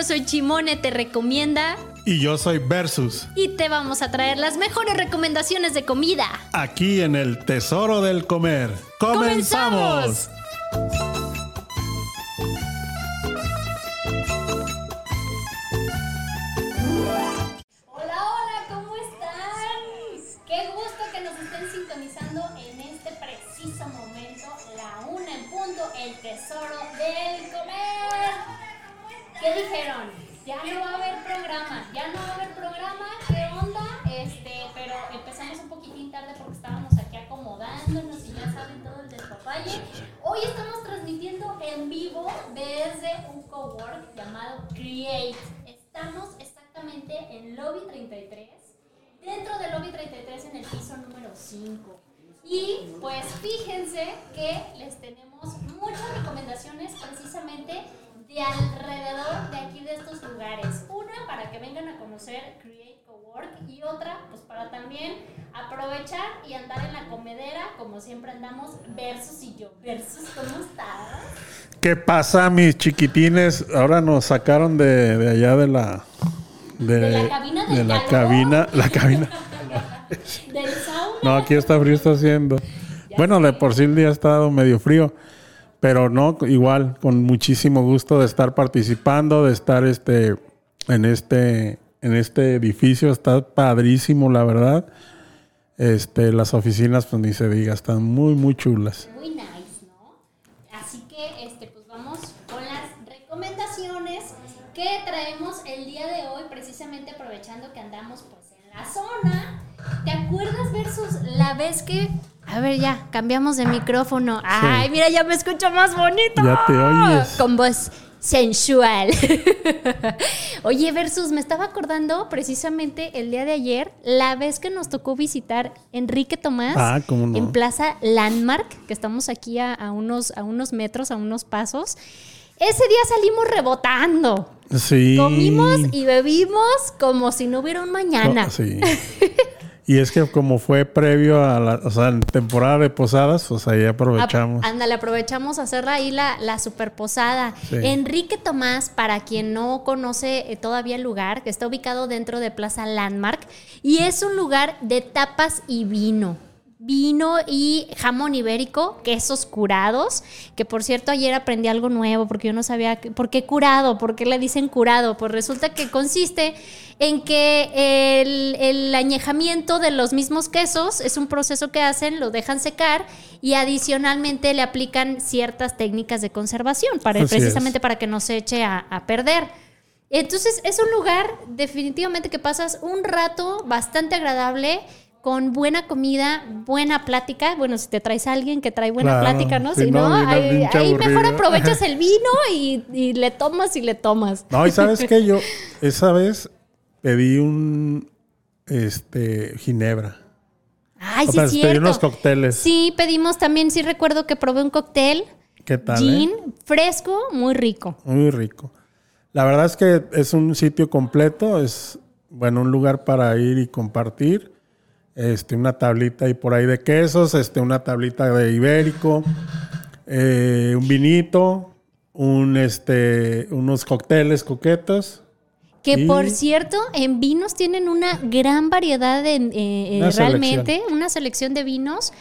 yo soy Chimone, te recomienda. Y yo soy Versus. Y te vamos a traer las mejores recomendaciones de comida. Aquí en el Tesoro del Comer. ¡Comenzamos! Hola, hola, ¿cómo están? Qué gusto que nos estén sintonizando en este preciso momento, la una en punto, el tesoro del comer. ¿Qué dijeron? Ya no va a haber programa, ya no va a haber programa, ¿qué onda? Este, pero empezamos un poquitín tarde porque estábamos aquí acomodándonos y ya saben todo el despapalle. Hoy estamos transmitiendo en vivo desde un cowork llamado Create. Estamos exactamente en Lobby 33, dentro del Lobby 33 en el piso número 5. Y pues fíjense que les tenemos muchas recomendaciones precisamente de alrededor de aquí de estos lugares. Una para que vengan a conocer Create Cowork y otra pues para también aprovechar y andar en la comedera como siempre andamos Versus y yo. Versus, ¿cómo estás? ¿Qué pasa, mis chiquitines? Ahora nos sacaron de, de allá de la... De la cabina del de la cabina, la cabina. Del sauna. No, aquí está frío, está haciendo. Bueno, de por sí el día ha estado medio frío, pero no, igual, con muchísimo gusto de estar participando, de estar este, en este, en este edificio, está padrísimo, la verdad. Este, las oficinas, pues ni se diga, están muy, muy chulas. Muy nice, ¿no? Así que, este, pues vamos con las recomendaciones que traemos el día de hoy, precisamente aprovechando que andamos pues en la zona. ¿Te acuerdas versus la vez que... A ver, ya, cambiamos de micrófono. Ay, mira, ya me escucho más bonito. Ya te oyes. Con voz sensual. Oye, versus, me estaba acordando precisamente el día de ayer, la vez que nos tocó visitar Enrique Tomás Ah, cómo no. en Plaza Landmark, que estamos aquí a, a unos, a unos metros, a unos pasos. Ese día salimos rebotando. Sí. Comimos y bebimos como si no hubiera un mañana. No, sí. Y es que como fue previo a la, o sea, temporada de posadas, pues ahí aprovechamos. Ap- Ándale, aprovechamos a hacer ahí la, la super posada. Sí. Enrique Tomás, para quien no conoce eh, todavía el lugar, que está ubicado dentro de Plaza Landmark, y es un lugar de tapas y vino. Vino y jamón ibérico, quesos curados, que por cierto ayer aprendí algo nuevo porque yo no sabía que- por qué curado, por qué le dicen curado. Pues resulta que consiste en que el, el añejamiento de los mismos quesos es un proceso que hacen, lo dejan secar y adicionalmente le aplican ciertas técnicas de conservación para Así precisamente es. para que no se eche a, a perder. Entonces es un lugar definitivamente que pasas un rato bastante agradable con buena comida, buena plática. Bueno, si te traes a alguien que trae buena Claro, plática, ¿no? si Si no, ahí, mejor aprovechas el vino y, y le tomas y le tomas. No, y sabes que yo esa vez pedí un este ginebra. Ay, o sí, sea, es pedí unos cócteles. Sí, pedimos también, sí recuerdo que probé un cóctel, ¿Qué tal? gin, eh? fresco, muy rico. Muy rico. La verdad es que es un sitio completo, es bueno, un lugar para ir y compartir. Este, una tablita y por ahí de quesos, este, una tablita de ibérico, eh, un vinito, un este, unos cócteles coquetos. Que Y- por cierto, en vinos tienen una gran variedad de, eh, eh, Una realmente, una selección de vinos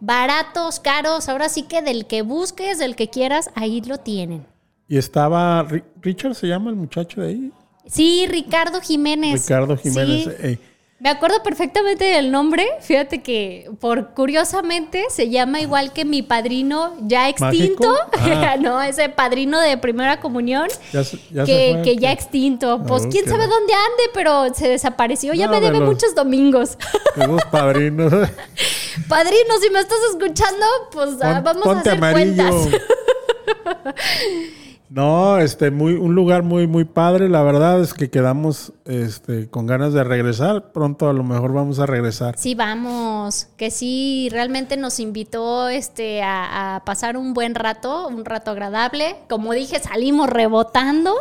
baratos, caros, ahora sí que del que busques, del que quieras, ahí lo tienen. Y estaba Ri- Richard se llama el muchacho de ahí, Sí, Ricardo Jiménez. Ricardo Jiménez. Sí, eh, Me acuerdo perfectamente del nombre. Fíjate que por curiosamente se llama igual que mi padrino ya extinto. Ah. no, ese padrino de primera comunión. ya ya que, que ya extinto. Pues Ah, quién ok. sabe dónde ande, pero se desapareció. Ya me de debe los- muchos domingos. Unos padrinos. Padrino, si me estás escuchando, pues ah, Pon- vamos a hacer amarillo. cuentas. No, este, muy, un lugar muy, muy padre. La verdad es que quedamos este, con ganas de regresar. Pronto a lo mejor vamos a regresar. Sí, vamos, que sí, realmente nos invitó este, a, a pasar un buen rato, un rato agradable. Como dije, salimos rebotando.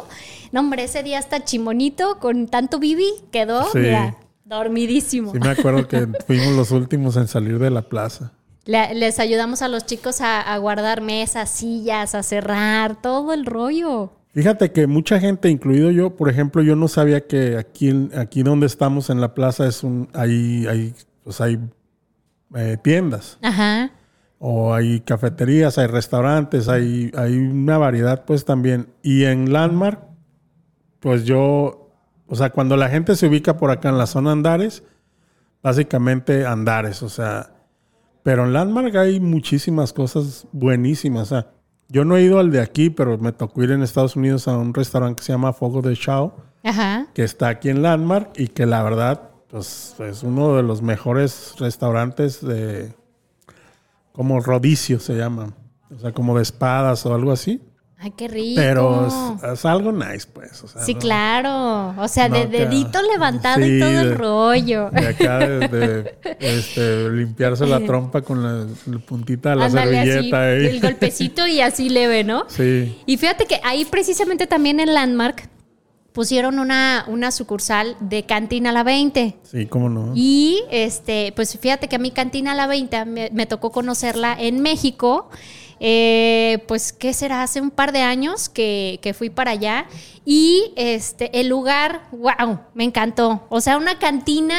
No, hombre, ese día hasta chimonito con tanto bibi quedó, Sí. mira, dormidísimo. Sí me acuerdo que fuimos los últimos en salir de la plaza. Le- les ayudamos a los chicos a, a guardar mesas, sillas, a cerrar, todo el rollo. Fíjate que mucha gente, incluido yo, por ejemplo, yo no sabía que aquí, aquí donde estamos en la plaza es un, hay, hay, pues hay eh, tiendas. Ajá. O hay cafeterías, hay restaurantes, hay, hay una variedad, pues también. Y en Landmark, pues yo, o sea, cuando la gente se ubica por acá en la zona Andares, básicamente Andares, o sea, pero en Landmark hay muchísimas cosas buenísimas. O sea, yo no he ido al de aquí, pero me tocó ir en Estados Unidos a un restaurante que se llama Fogo de Chao, Ajá. que está aquí en Landmark y que la verdad, pues es uno de los mejores restaurantes de como rodicio se llama, o sea, como de espadas o algo así. Ay, qué rico. Pero es, algo nice, pues. o sea, Sí, no- claro. O sea, no de acá- dedito levantado y todo el rollo. De acá, de, de, este, limpiarse la trompa con la, la puntita de la Ándale así, servilleta. ¿eh? el golpecito y así leve, ¿no? Sí. Y fíjate que ahí precisamente también en Landmark pusieron una, una sucursal de Cantina La 20. Sí, cómo no. Y este, pues fíjate que a mi Cantina La 20 me, me tocó conocerla en México. Eh, pues, ¿qué será? Hace un par de años que, que fui para allá. Y este, el lugar, wow, me encantó. O sea, una cantina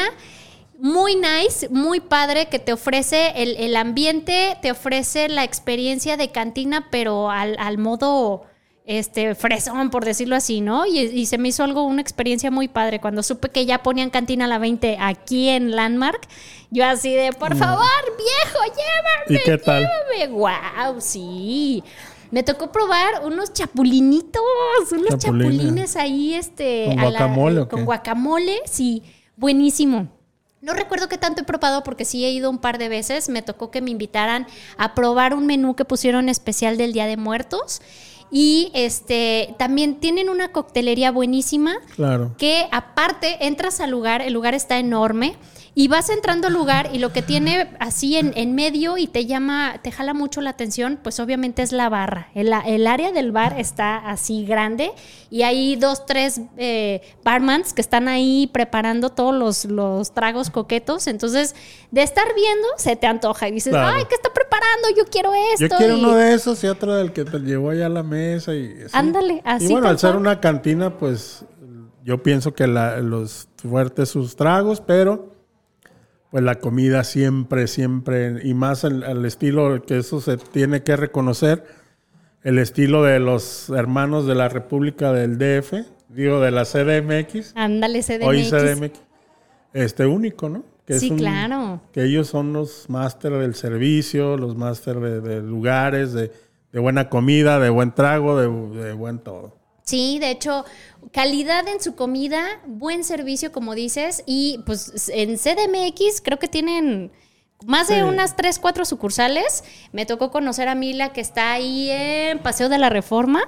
muy nice, muy padre, que te ofrece el, el ambiente, te ofrece la experiencia de cantina, pero al, al modo este fresón, por decirlo así, ¿no? Y, y se me hizo algo, una experiencia muy padre. Cuando supe que ya ponían cantina a la 20 aquí en Landmark, yo así de, por favor, viejo, llévame. Mm. ¿Y qué tal? llévame". Wow, sí. Me tocó probar unos chapulinitos, unos Chapulines. chapulines ahí, este. ¿Con la- guacamole o Con guacamole, sí. Buenísimo. No recuerdo qué tanto he probado porque sí he ido un par de veces. Me tocó que me invitaran a probar un menú que pusieron especial del Día de Muertos. Y este también tienen una coctelería buenísima Claro. que aparte entras al lugar, el lugar está enorme y vas entrando al lugar y lo que tiene así en, en medio y te llama, te jala mucho la atención, pues obviamente es la barra. El, el área del bar está así grande y hay dos, tres eh, barmans que están ahí preparando todos los, los tragos coquetos. Entonces, de estar viendo, se te antoja y dices, Claro. ay, ¿qué está preparando? Yo quiero esto. Yo quiero y- uno de esos y otro del que te llevó allá a la mesa y así. Ándale, así Y bueno, al ser una cantina, pues yo pienso que la- los fuertes sus tragos, pero pues la comida siempre, siempre, y más el, el estilo que eso se tiene que reconocer, el estilo de los hermanos de la República del DF, digo, de la CDMX, Ándale, CDMX. hoy CDMX, este único, ¿no? Que Sí, un- claro. Que ellos son los máster del servicio, los máster de, de lugares, de, de buena comida, de buen trago, de, de buen todo. Sí, de hecho, calidad en su comida, buen servicio, como dices, y pues en CDMX creo que tienen más de Sí. unas 3, 4 sucursales. Me tocó conocer a Mila que está ahí en Paseo de la Reforma.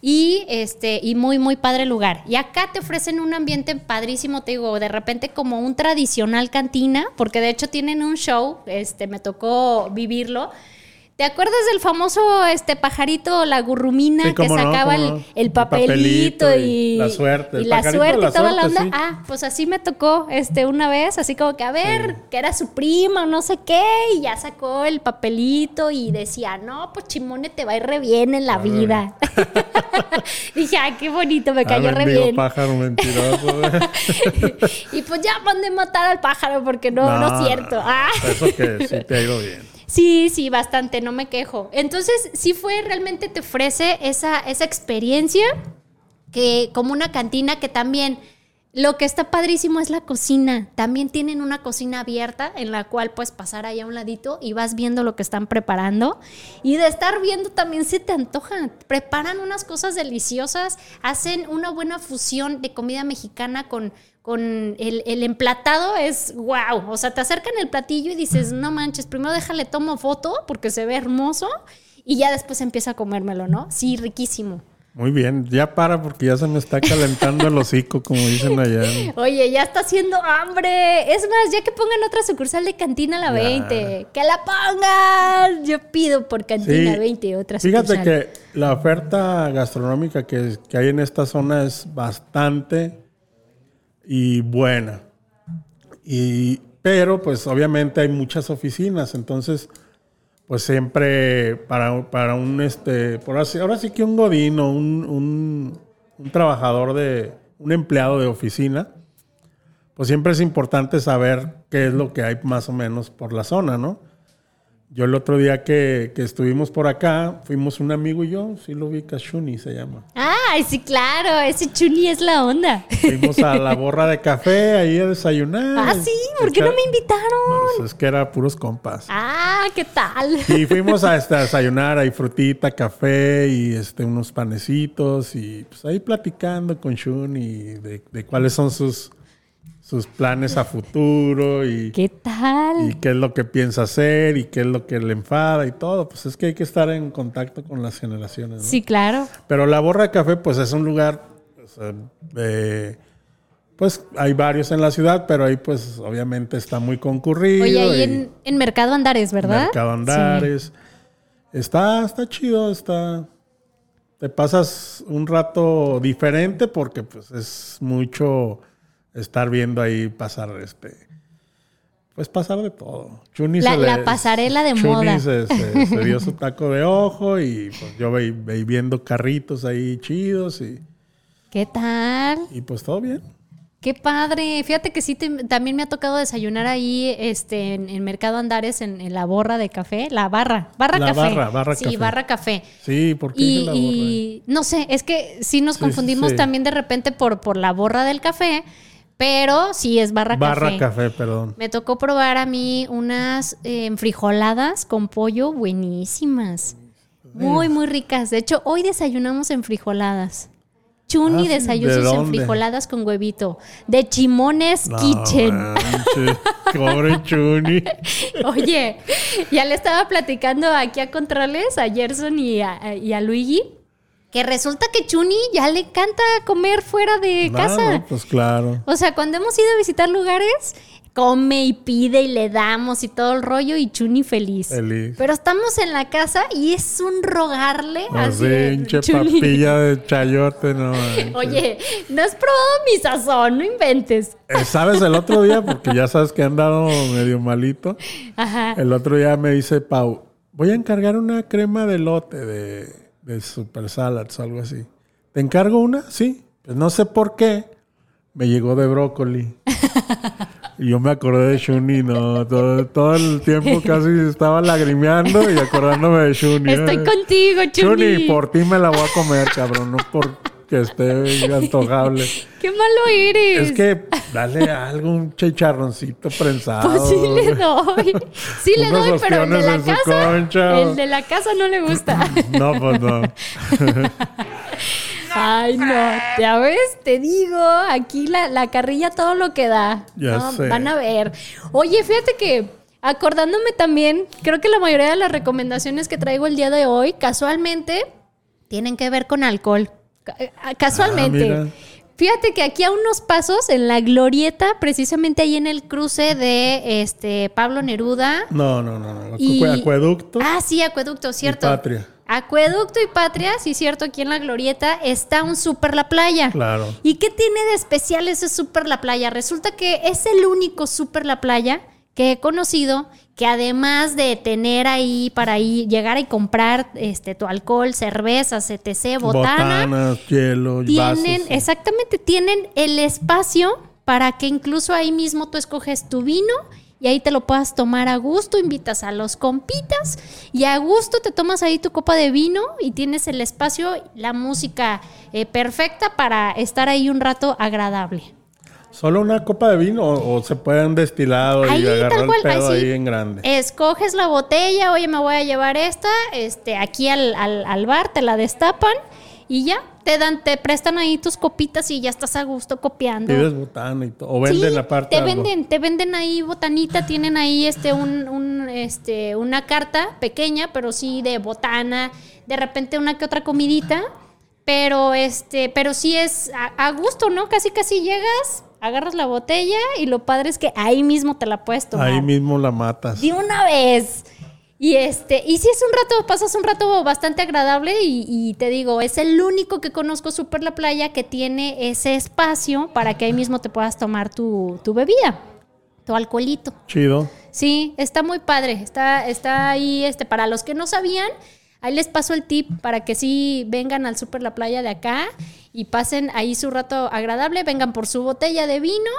Y este, y muy, muy padre lugar. Y acá te ofrecen un ambiente padrísimo, te digo, de repente como un tradicional cantina, porque de hecho tienen un show, este, me tocó vivirlo. ¿Te acuerdas del famoso este pajarito, la gurrumina, Sí, que no, sacaba el, no. el El papelito, papelito y, la suerte, y la suerte la y toda la suerte, onda? sí. Ah, pues así me tocó este una vez, así como que a ver, que era su prima o no sé qué, y ya sacó el papelito y decía, no, pues Chimone te va a ir re bien en la vida. Dije, ay, qué bonito, me cayó Ah, re bien. pájaro mentiroso. y pues ya mandé matar al pájaro porque no, no, es cierto. Ah. Eso que sí te ha ido bien. Sí, sí, bastante, no me quejo. Entonces, sí fue, realmente te ofrece esa, esa experiencia que como una cantina que también lo que está padrísimo es la cocina. También tienen una cocina abierta en la cual puedes pasar ahí a un ladito y vas viendo lo que están preparando. Y de estar viendo también se te antoja. Preparan unas cosas deliciosas, hacen una buena fusión de comida mexicana con, con el, el emplatado. Es wow. O sea, te acercan el platillo y dices, no manches, primero déjale tomo foto porque se ve hermoso y ya después empieza a comérmelo, ¿no? Sí, riquísimo. Muy bien, ya para porque ya se me está calentando el hocico, como dicen allá. Oye, ya está haciendo hambre. Es más, ya que pongan otra sucursal de Cantina La Ya. 20. ¡Que la pongan! Yo pido por Cantina Sí. 20 otra Fíjate sucursal. que la oferta gastronómica que, que hay en esta zona es bastante y buena. Y, pero pues obviamente hay muchas oficinas, entonces pues siempre para, para un, este, por así, ahora sí que un godino, un, un, un trabajador de, un empleado de oficina, pues siempre es importante saber qué es lo que hay más o menos por la zona, ¿no? Yo el otro día que, que estuvimos por acá, fuimos un amigo y yo, sí lo vi, Shuni se llama. Ay, sí, claro, ese Chuni es la onda. Fuimos a la borra de café ahí a desayunar. Ah, sí, ¿por qué no me invitaron? Pues es que era puros compas. Ah, ¿qué tal? Y fuimos a, este, a desayunar, ahí frutita, café y este, unos panecitos y pues ahí platicando con Shuni de, de cuáles son sus sus planes a futuro y qué tal y qué es lo que piensa hacer y qué es lo que le enfada y todo. Pues es que hay que estar en contacto con las generaciones ¿no? sí claro. Pero la borra de café pues es un lugar pues hay varios en la ciudad pero ahí pues obviamente está muy concurrido oye ahí en, en, Mercado Andares verdad Mercado Andares. Sí. está está chido está te pasas un rato diferente porque pues es mucho estar viendo ahí pasar este pues pasar de todo. Chuni la, se le, la pasarela de Chuni moda. Se, se, se, dio su taco de ojo y pues yo veí, veí viendo carritos ahí chidos y ¿Qué tal? Y pues todo bien. Qué padre. Fíjate que sí, te, también me ha tocado desayunar ahí este, en, en Mercado Andares, en, en, la borra de café. La barra. Barra la café. Barra, barra sí, café. barra café. Sí, porque y, la borra? Y, no sé, es que sí nos Sí, confundimos sí. también de repente por, por la borra del café. Pero sí es barra, barra café. café. perdón. Me tocó probar a mí unas eh, frijoladas con pollo buenísimas. Muy, muy ricas. De hecho, hoy desayunamos en frijoladas. Chuni Ah, desayunos ¿de en frijoladas con huevito. De Chimones No, Kitchen. manches, Pobre Chuni. Oye, ya le estaba platicando aquí a Controles, a Gerson y a, y a Luigi, que resulta que Chuni ya le encanta comer fuera de No, casa. no, pues claro. O sea, cuando hemos ido a visitar lugares, come y pide y le damos y todo el rollo y Chuni feliz. Feliz. Pero estamos en la casa y es un rogarle Así, así. hinche papilla de chayote, no. manches. Oye, no has probado mi sazón, no inventes. Eh, ¿Sabes el otro día? Porque ya sabes que he andado medio malito. Ajá. El otro día me dice Pau, voy a encargar una crema de lote de, de Super Salads o algo así. ¿Te encargo una? Sí. Pues no sé por qué. Me llegó de brócoli. Y yo me acordé de Shuni, no. Todo, todo el tiempo casi estaba lagrimeando y acordándome de Shuni. Estoy contigo, Chuni. Shuni, por ti me la voy a comer, cabrón. No porque esté antojable. Qué malo eres. Es que dale algo, un chicharroncito prensado. Pues sí le doy. Sí le doy, pero el de la casa. concha. El de la casa no le gusta. No, pues no. Ay, no. Ya ves, te digo, aquí la, la carrilla todo lo que da. Ya No, sé. Van a ver. Oye, fíjate que acordándome también, creo que la mayoría de las recomendaciones que traigo el día de hoy, casualmente, tienen que ver con alcohol. Eh, Casualmente. Ah. Fíjate que aquí a unos pasos, en la glorieta, precisamente ahí en el cruce de este Pablo Neruda. No, no, no. no. y- Acue- Acueducto. Ah, sí, acueducto, cierto. Patria. Acueducto y Patria, sí, cierto, aquí en la glorieta está un Super La Playa. Claro. ¿Y qué tiene de especial ese Super La Playa? Resulta que es el único Super La Playa que he conocido que además de tener ahí para ir, llegar y comprar este tu alcohol, cervezas, etc., botana, Botanas, hielo, tienen, vasos. exactamente, tienen el espacio para que incluso ahí mismo tú escoges tu vino y ahí te lo puedas tomar a gusto, invitas a los compitas y a gusto te tomas ahí tu copa de vino y tienes el espacio, la música eh, perfecta para estar ahí un rato agradable. ¿Solo una copa de vino o, o se pueden destilado Ahí, y tal agarrar cual, el pedo ahí ahí, en grande? Escoges la botella, oye, me voy a llevar esta, este, aquí al, al- al bar, te la destapan y ya, te dan, te prestan ahí tus copitas y ya estás a gusto copiando. Pides botana y todo. O venden Sí, aparte. te algo. venden, te venden ahí botanita, tienen ahí este un, un, este una carta pequeña, pero sí de botana, de repente una que otra comidita, pero este, pero sí es a, a gusto, ¿no? Casi casi llegas, agarras la botella y lo padre es que ahí mismo te la puedes tomar. Ahí mismo la matas. De una vez. Y este, y si es un rato, pasas un rato bastante agradable y, y te digo, es el único que conozco Super La Playa que tiene ese espacio para que ahí mismo te puedas tomar tu, tu bebida, tu alcoholito. Chido. Sí, está muy padre. Está, está ahí, este, para los que no sabían, ahí les paso el tip para que sí vengan al Super La Playa de acá y pasen ahí su rato agradable, vengan por su botella de vino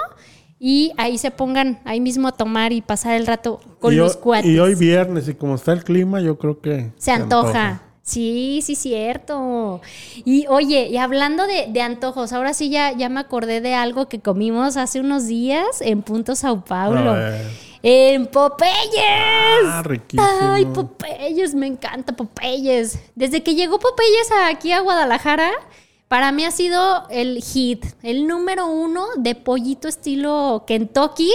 y ahí se pongan ahí mismo a tomar y pasar el rato con y, los cuates. y hoy viernes, y como está el clima, yo creo que Se antoja. Sí, sí, cierto. Y oye, y hablando de, de antojos, ahora sí ya, ya me acordé de algo que comimos hace unos días en Punto Sao Paulo. En Popeyes. Ah, riquísimo. Ay, Popeyes, me encanta Popeyes. Desde que llegó Popeyes aquí a Guadalajara, para mí ha sido el hit, el número uno de pollito estilo Kentucky.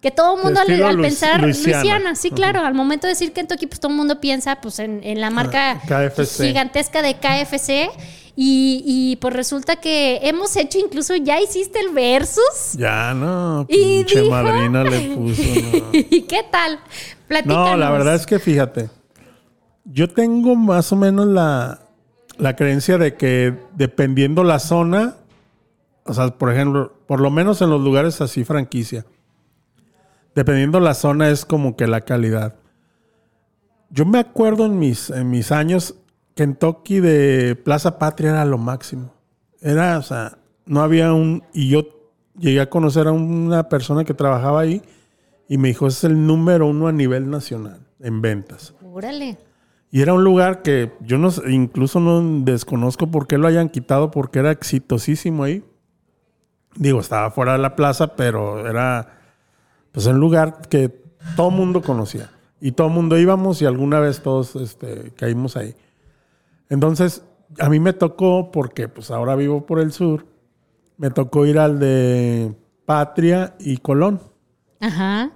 Que todo el mundo al, pensar Luisiana. Luisiana, sí, claro, al momento de decir Kentucky, pues todo el mundo piensa pues en, en la marca Ah, KFC. gigantesca de KFC. Y, y pues resulta que hemos hecho incluso, ya hiciste el versus. Ya, no, Y pinche dijo- madrina le puso. no. ¿Y qué tal? Platícanos. No, la verdad es que fíjate, yo tengo más o menos la, la creencia de que dependiendo la zona, o sea, por ejemplo, por lo menos en los lugares así franquicia, dependiendo la zona es como que la calidad. Yo me acuerdo en mis, en mis años, Kentucky de Plaza Patria era lo máximo. Era, o sea, no había un... Y yo llegué a conocer a una persona que trabajaba ahí y me dijo, "Ese es el número uno a nivel nacional en ventas. Órale. Y era un lugar que yo no incluso no desconozco por qué lo hayan quitado, porque era exitosísimo ahí. Digo, estaba fuera de la plaza, pero era pues un lugar que todo mundo conocía. Y todo mundo íbamos y alguna vez todos este, caímos ahí. Entonces, a mí me tocó, porque pues ahora vivo por el sur, me tocó ir al de Patria y Colón. Ajá.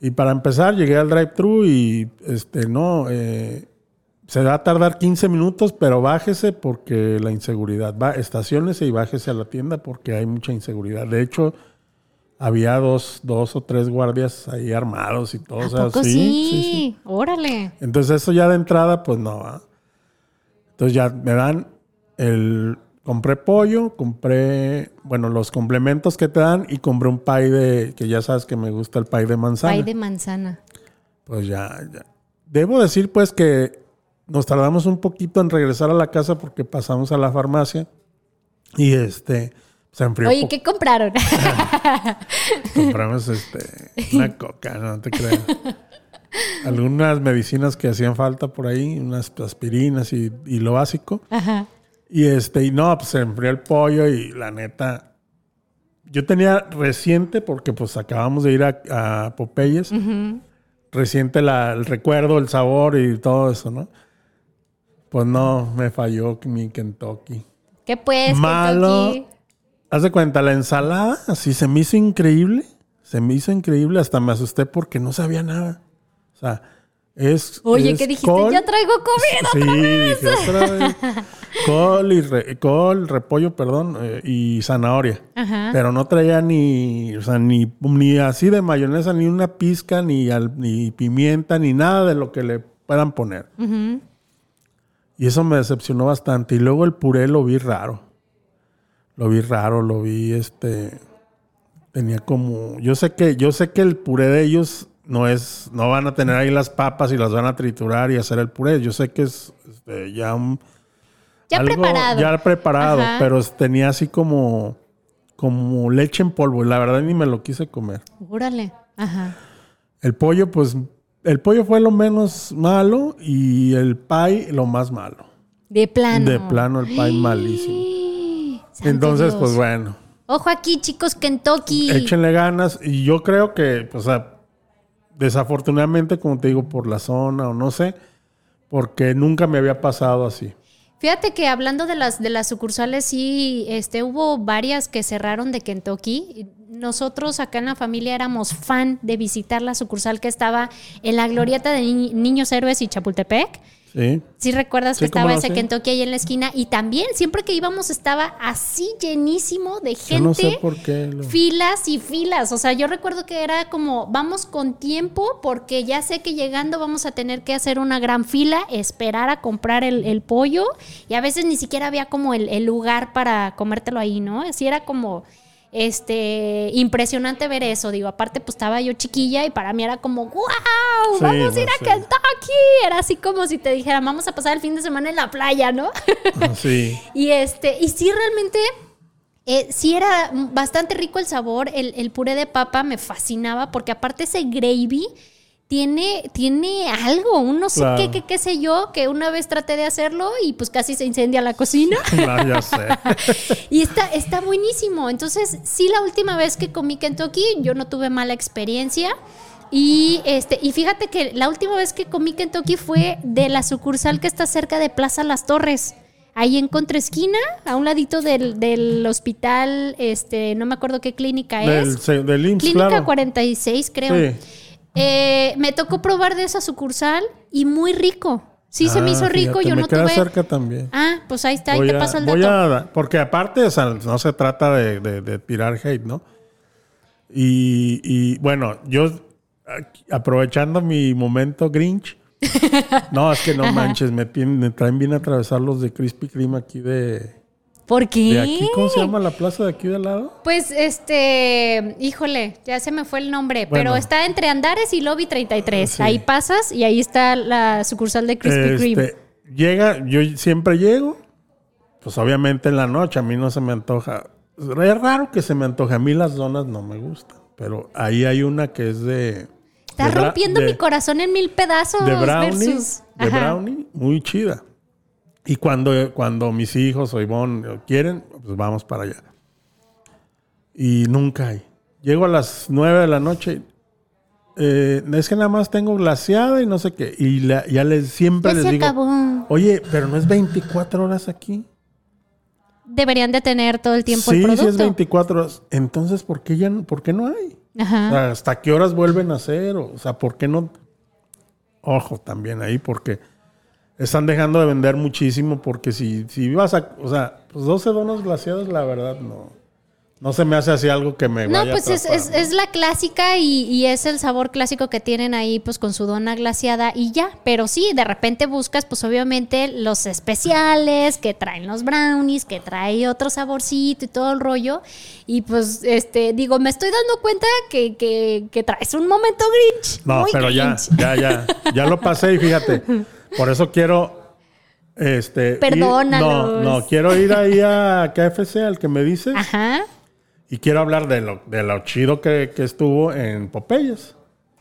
Y para empezar, llegué al drive-thru y este no, eh, se va a tardar 15 minutos, pero bájese porque la inseguridad. Va, estaciónese y bájese a la tienda porque hay mucha inseguridad. De hecho, había dos, dos o tres guardias ahí armados y todo. ¿A o sea, poco sí? Órale. Entonces, eso ya de entrada, pues no. ¿va? Entonces, ya me dan el. Compré pollo, compré, bueno, los complementos que te dan y compré un pie de, que ya sabes que me gusta el pie de manzana. Pay de manzana. Pues ya, ya. Debo decir pues que nos tardamos un poquito en regresar a la casa porque pasamos a la farmacia y este se enfrió. Oye, ¿qué compraron? Compramos este una coca, no te creas. Algunas medicinas que hacían falta por ahí, unas aspirinas y, y lo básico. Ajá. Y este, y no, pues se enfrió el pollo y la neta. Yo tenía reciente, porque pues acabamos de ir a, a Popeyes, reciente la- el recuerdo, el sabor y todo eso, ¿no? Pues no, me falló mi Kentucky. ¿Qué pues? Malo. Kentucky? Haz de cuenta, la ensalada así se me hizo increíble. Se me hizo increíble, hasta me asusté porque no sabía nada. O sea, es. Oye, es ¿qué dijiste? col- Ya traigo comida. Sí, dije otra vez. Col y re- col, repollo, perdón, eh, y zanahoria. Ajá. Pero no traía ni, o sea, ni, ni así de mayonesa, ni una pizca, ni, al- ni pimienta, ni nada de lo que le puedan poner. Y eso me decepcionó bastante. Y luego el puré lo vi raro. Lo vi raro, lo vi este. Tenía como. Yo sé que, yo sé que el puré de ellos no es. No van a tener ahí las papas y las van a triturar y hacer el puré. Yo sé que es este, ya un. Ya algo preparado. Ya preparado, Ajá. pero tenía así como. Como leche en polvo. Y la verdad ni me lo quise comer. Órale. Ajá. El pollo, pues. El pollo fue lo menos malo y el pie lo más malo. De plano. De plano, el pie malísimo. Santo Entonces, Dios. pues bueno, Ojo aquí, chicos, Kentucky. échenle ganas. Y yo creo que, pues, a- desafortunadamente, como te digo, por la zona o no sé, porque nunca me había pasado así. Fíjate que hablando de las de las sucursales, sí, este, hubo varias que cerraron de Kentucky. Nosotros acá en la familia éramos fan de visitar la sucursal que estaba en la glorieta de Ni- Niños Héroes y Chapultepec. ¿Sí? Sí recuerdas que Sí, estaba ese. Kentucky ahí en la esquina y también siempre que íbamos estaba así llenísimo de Yo gente. no sé por qué. lo- Filas y filas. O sea, yo recuerdo que era como, vamos con tiempo porque ya sé que llegando vamos a tener que hacer una gran fila, esperar a comprar el, el pollo y a veces ni siquiera había como el, el lugar para comértelo ahí, ¿no? Así era como este, impresionante ver eso. Digo, aparte, pues estaba yo chiquilla y para mí era como, wow, Sí, vamos a ir a sí. Kentucky. Era así como si te dijera, vamos a pasar el fin de semana en la playa, ¿no? Sí. y este, y sí, realmente. eh, sí era bastante rico el sabor, el, el puré de papa me fascinaba porque aparte ese gravy tiene, tiene algo, un no sé Claro. qué, qué, qué sé yo, que una vez traté de hacerlo y pues casi se incendia la cocina. Claro, ya sé. Y está, está buenísimo. Entonces, sí, la última vez que comí Kentucky, yo no tuve mala experiencia. Y este, y fíjate que la última vez que comí Kentucky fue de la sucursal que está cerca de Plaza Las Torres. Ahí en contraesquina, a un ladito del, del hospital, este, no me acuerdo qué clínica Del, es. se- del IMSS, Clínica claro. 46, creo. Sí. Eh, me tocó probar de esa sucursal y muy rico. Sí, se me Ah, hizo rico. fíjate, Yo me no queda tuve. cerca también. Ah, pues ahí está, ahí Voy te a- paso el voy dato. a- porque aparte, o sea, no se trata de, de- de tirar hate, ¿no? Y, y, bueno, yo aprovechando mi momento Grinch. no, es que no manches, me, tienen- me traen bien a atravesar los de Krispy Kreme aquí de, ¿Por qué? de aquí. ¿Cómo se llama la plaza de aquí de al lado? Pues este, híjole, ya se me fue el nombre, Bueno. pero está entre Andares y Lobby 33. Sí. Ahí pasas y ahí está la sucursal de Krispy Kreme. Este, llega, yo siempre llego, pues obviamente en la noche a mí no se me antoja. Es raro que se me antoje. A mí las donas no me gustan, pero ahí hay una que es de. Está de rompiendo de- mi corazón en mil pedazos. de brownie, versus- de brownie, muy chida. Y cuando, cuando mis hijos o Ivonne quieren, pues vamos para allá. Y nunca hay. Llego a las 9 de la noche. eh, es que nada más tengo glaseada y no sé qué. Y la- ya les siempre Ya les se digo, acabó. oye, pero no es 24 horas aquí. Deberían de tener todo el tiempo sí, el producto. sí es 24 horas. Entonces, ¿por qué ya no- por qué no hay? Ajá. O sea, ¿Hasta qué horas vuelven a hacer? O sea, ¿por qué no? Ojo también ahí, porque están dejando de vender muchísimo. Porque si, si vas a. O sea, pues 12 donos glaciados, la verdad, no. No se me hace así algo que me No, vaya pues a es, es- ¿no? es la clásica y, y es el sabor clásico que tienen ahí pues con su dona glaciada y ya. Pero sí, de repente buscas pues obviamente los especiales que traen los brownies, que trae otro saborcito y todo el rollo. Y pues este, digo, me estoy dando cuenta que, que, que traes un momento Grinch. No, pero ya, ya, ya. Ya lo pasé y fíjate. Por eso quiero. Este. Perdónalos. no, no, quiero ir ahí a KFC, al que me dices. Ajá. Y quiero hablar de lo, de lo chido que, que estuvo en Popeyes.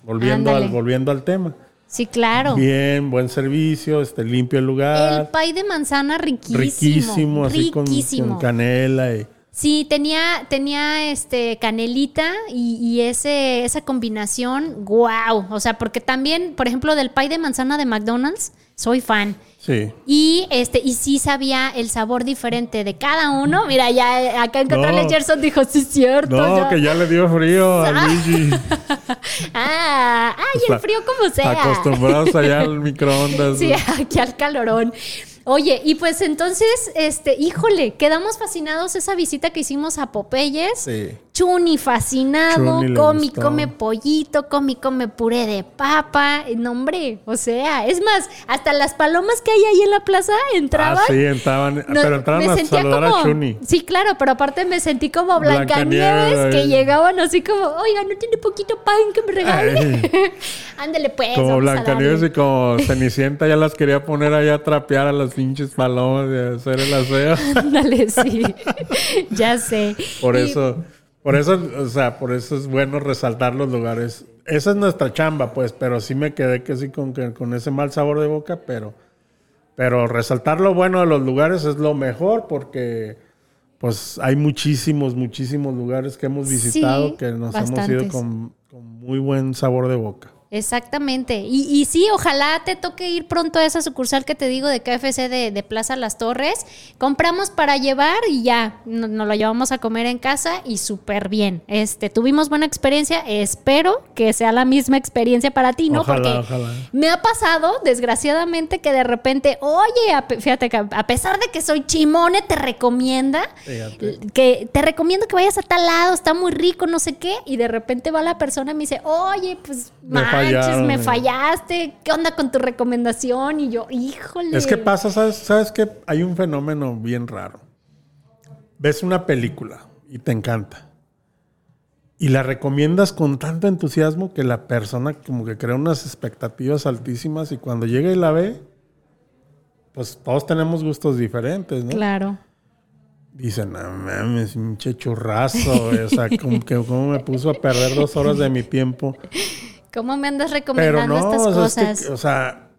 Volviendo Ándale. al, volviendo al tema. Sí, claro. Bien, buen servicio, este, limpio el El lugar. pay de manzana riquísimo. riquísimo, así con canela. Y, Sí, tenía, tenía este canelita y, y ese, esa combinación, wow. O sea, porque también, por ejemplo, del pay de manzana de McDonald's, soy fan. sí. Y este, y sí sabía el sabor diferente de cada uno. Mira, ya acá en No. Control Gerson dijo, sí, es cierto. No, ya". que ya le dio frío a Ah. Luigi. Ah, ay, el frío como sea. Acostumbrados allá al microondas. Sí, aquí al calorón. Oye, y pues entonces, este, híjole, quedamos fascinados esa visita que hicimos a Popeyes. Sí. Chuni fascinado, Chuni le Comi gustó. come pollito, Comi come puré de papa, no hombre, o sea, es más, hasta las palomas que hay ahí en la plaza entraban. Ah, sí, entraban, No, pero entraban me a sentía saludar como- a Chuni. Sí, claro, pero aparte me sentí como Blancanieves, que ahí. llegaban así como, oiga, no tiene poquito pan que me regale. Ándale pues. Como Blancanieves y como Cenicienta ya las quería poner allá a trapear a las pinches palomas y hacer el aseo. Ándale, sí. ya sé. Por Y- eso, por eso, o sea, por eso es bueno resaltar los lugares. Esa es nuestra chamba, pues, pero sí me quedé que sí con, con ese mal sabor de boca, pero, pero resaltar lo bueno de los lugares es lo mejor porque, pues, hay muchísimos, muchísimos lugares que hemos visitado Sí, que nos hemos ido con, con muy buen sabor de boca. Exactamente. Y, y sí, ojalá te toque ir pronto a esa sucursal que te digo de KFC de, de Plaza Las Torres. Compramos para llevar y ya no- nos lo llevamos a comer en casa y súper bien. Este, tuvimos buena experiencia. Espero que sea la misma experiencia para ti, ¿no? Ojalá, Porque ojalá. me ha pasado, desgraciadamente, que de repente, oye, a fíjate que a pesar de que soy chimone, te recomienda Fíjate. que te recomiendo que vayas a tal lado, está muy rico, no sé qué, y de repente va la persona y me dice, oye, pues Me manches, fallaron, me eh. fallaste, ¿qué onda con tu recomendación? Y yo, híjole. Es que pasa, ¿sabes? ¿sabes que Hay un fenómeno bien raro. Ves una película y te encanta. y la recomiendas con tanto entusiasmo que la persona como que crea unas expectativas altísimas y cuando llega y la ve, pues todos tenemos gustos diferentes, ¿no? Claro. Dicen, no mames, pinche churrazo, o sea, como que cómo me puso a perder dos horas de mi tiempo. ¿Cómo me andas recomendando no, estas es cosas? que, o sea,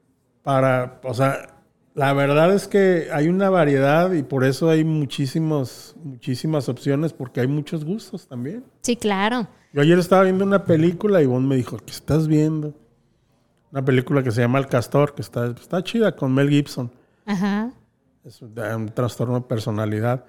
para, o sea, la verdad es que hay una variedad y por eso hay muchísimos, muchísimas opciones porque hay muchos gustos también. Sí, claro. Yo ayer estaba viendo una película y Ivonne me dijo, ¿qué estás viendo? Una película que se llama El Castor, que está, está chida con Mel Gibson. Ajá. Es un, un trastorno de personalidad.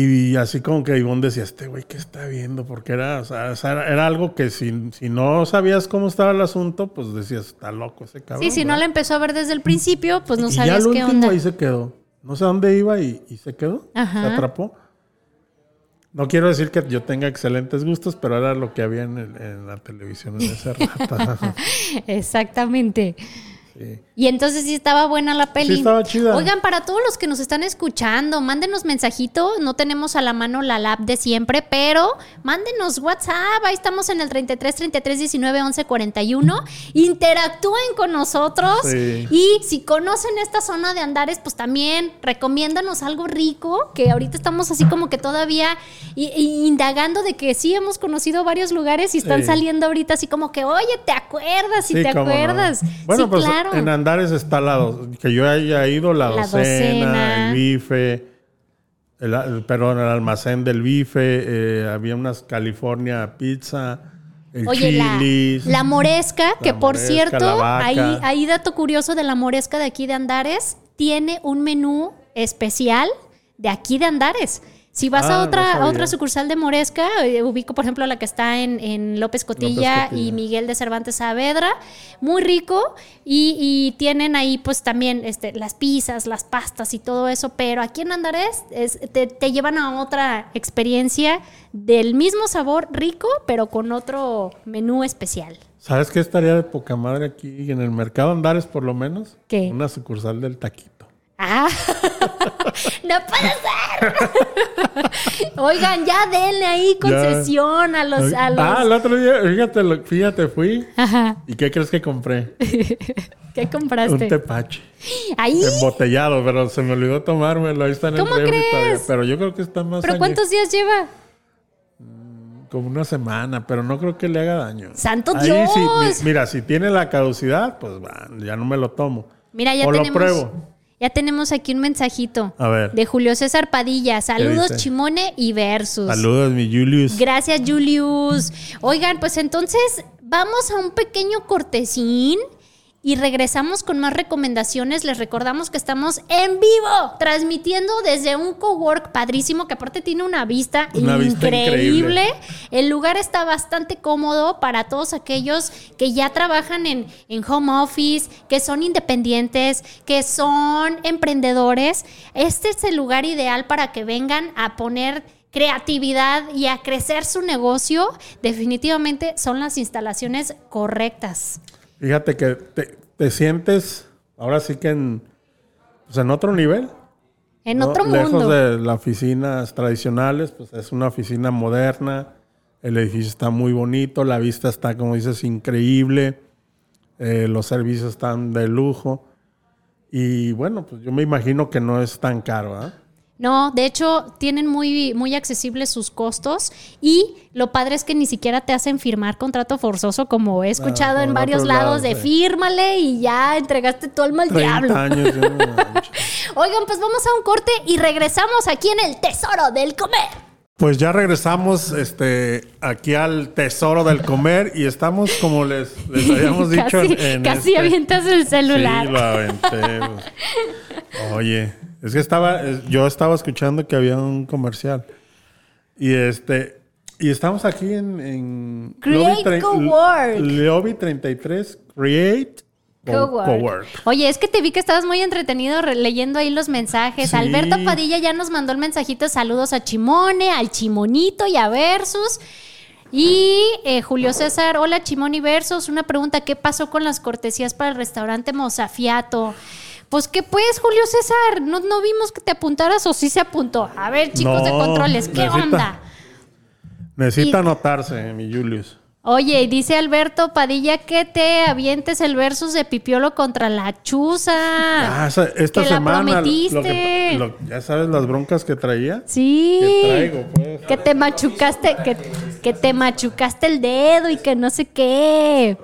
Y así como que Ivonne decía, este güey, ¿qué está viendo? Porque era, o sea, era, algo que si, si no sabías cómo estaba el asunto, pues decías, está loco ese cabrón. Sí, si no ¿verdad?". la empezó a ver desde el principio, pues no y ya sabías qué último onda. ahí se quedó. No sé dónde iba y, y se quedó. Ajá. Se atrapó. No quiero decir que yo tenga excelentes gustos, pero era lo que había en, el- en la televisión en ese rato. Exactamente. Sí. Y entonces sí estaba buena la peli. Sí, estaba chida. Oigan, para todos los que nos están escuchando, mándenos mensajito. No tenemos a la mano la lab de siempre, pero mándenos WhatsApp. Ahí estamos en el 33 33 19 11 41. Interactúen con nosotros. Sí. Y si conocen esta zona de Andares, pues también recomiéndanos algo rico, que ahorita estamos así como que todavía indagando de que sí hemos conocido varios lugares y están saliendo ahorita así como que, oye, ¿te acuerdas? Si Sí, te cómo no. acuerdas. Bueno, sí, pues claro. En Andares está la do- que yo haya ido la, La docena, docena. el bife, el, el- perdón, el almacén del bife, eh, había unas California pizza, el Oye, la, chilis. la moresca, que por moresca, cierto, la ahí, ahí dato curioso de la moresca de aquí de Andares, tiene un menú especial de aquí de Andares. Si vas Ah, a no otra, a otra sucursal de Moresca, eh, ubico por ejemplo la que está en, en López, Cotilla Cotilla. y Miguel de Cervantes Saavedra, muy rico y, y tienen ahí pues también este, las pizzas, las pastas y todo eso, pero aquí en Andares es- te, te llevan a otra experiencia del mismo sabor rico, pero con otro menú especial. ¿Sabes qué estaría de poca madre aquí en el mercado Andares por lo menos? ¿Qué? Una sucursal del taquito. ¡Ah! ¡No puede ser! Oigan, ya denle ahí concesión a los... A los... Ah, el otro día, fíjate, fíjate, fui. Ajá. ¿Y qué crees que compré? ¿Qué Un compraste? tepache. Ahí. Embotellado, pero se me olvidó tomármelo. Ahí está en ¿Cómo el crees? todavía. Pero yo creo que está más ¿Pero cuántos días lleva? Como una semana, pero no creo que le haga daño. ¡Santo Ahí Dios! mira, si tiene la caducidad, pues va, ya no me lo tomo. Mira, ya o lo pruebo. Ya tenemos aquí un mensajito. A ver. De Julio César Padilla. Saludos? Chimone y Versus. Saludos, mi Julius. Gracias, Julius. Oigan, pues entonces vamos a un pequeño cortesín y regresamos con más recomendaciones. Les recordamos que estamos en vivo, transmitiendo desde un cowork padrísimo que aparte tiene una vista, Una vista increíble. increíble. El lugar está bastante cómodo para todos aquellos que ya trabajan en, en home office, que son independientes, que son emprendedores. Este es el lugar ideal para que vengan a poner creatividad y a crecer su negocio. Definitivamente son las instalaciones correctas. Fíjate que te, te sientes ahora sí que en, pues en otro nivel. En ¿no? otro Lejos mundo. de las oficinas tradicionales, pues es una oficina moderna. El edificio está muy bonito, la vista está, como dices, increíble. eh, los servicios están de lujo. Y bueno, pues yo me imagino que no es tan caro, ¿ah? No, de hecho, tienen muy, muy accesibles sus costos y lo padre es que ni siquiera te hacen firmar contrato forzoso, como he escuchado como en varios lados, lados, de sí. fírmale y ya entregaste tu alma al 30 diablo. años. no. Oigan, pues vamos a un corte y regresamos aquí en el Tesoro del Comer. Pues ya regresamos este, aquí al tesoro del comer y estamos, como les, les habíamos dicho, casi en, en casi este- avientas el celular. Sí, lo aventé. pues. Oye, es que estaba, es- yo estaba escuchando que había un comercial. Y este, y estamos aquí en, en Create Cowork. Lobby 33, Create Co- Cowork. Cowork. Oye, es que te vi que estabas muy entretenido re- leyendo ahí los mensajes. Sí. Alberto Padilla ya nos mandó el mensajito. Saludos a Chimone, al Chimonito y a Versus. Y eh, Julio César, hola Chimone y Versus. Una pregunta: ¿qué pasó con las cortesías para el restaurante Mozafiato? Pues, ¿qué pues, Julio César? ¿No, no vimos que te apuntaras o sí se apuntó? A ver, chicos de controles, ¿qué necesita- onda? Necesita anotarse, mi Julius. Oye, y dice Alberto Padilla que te avientes el versus de Pipiolo contra la Chuza. Ah, esa- esta que la semana. lo prometiste. que- lo- ya sabes las broncas que traía. Sí. Que traigo, pues. Que te machucaste, que, que te machucaste el dedo y que no sé qué.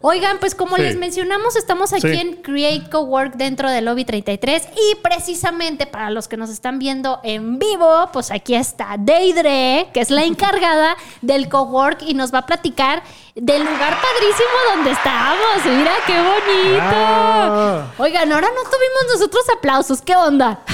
Oigan, pues como Sí. les mencionamos, estamos aquí Sí. en Create Cowork dentro del Lobby 33 y precisamente para los que nos están viendo en vivo, pues aquí está Deidre, que es la encargada del Cowork y nos va a platicar del lugar padrísimo donde estamos. Mira, qué bonito. Ah. Oigan, ahora no tuvimos nosotros aplausos, ¿qué onda?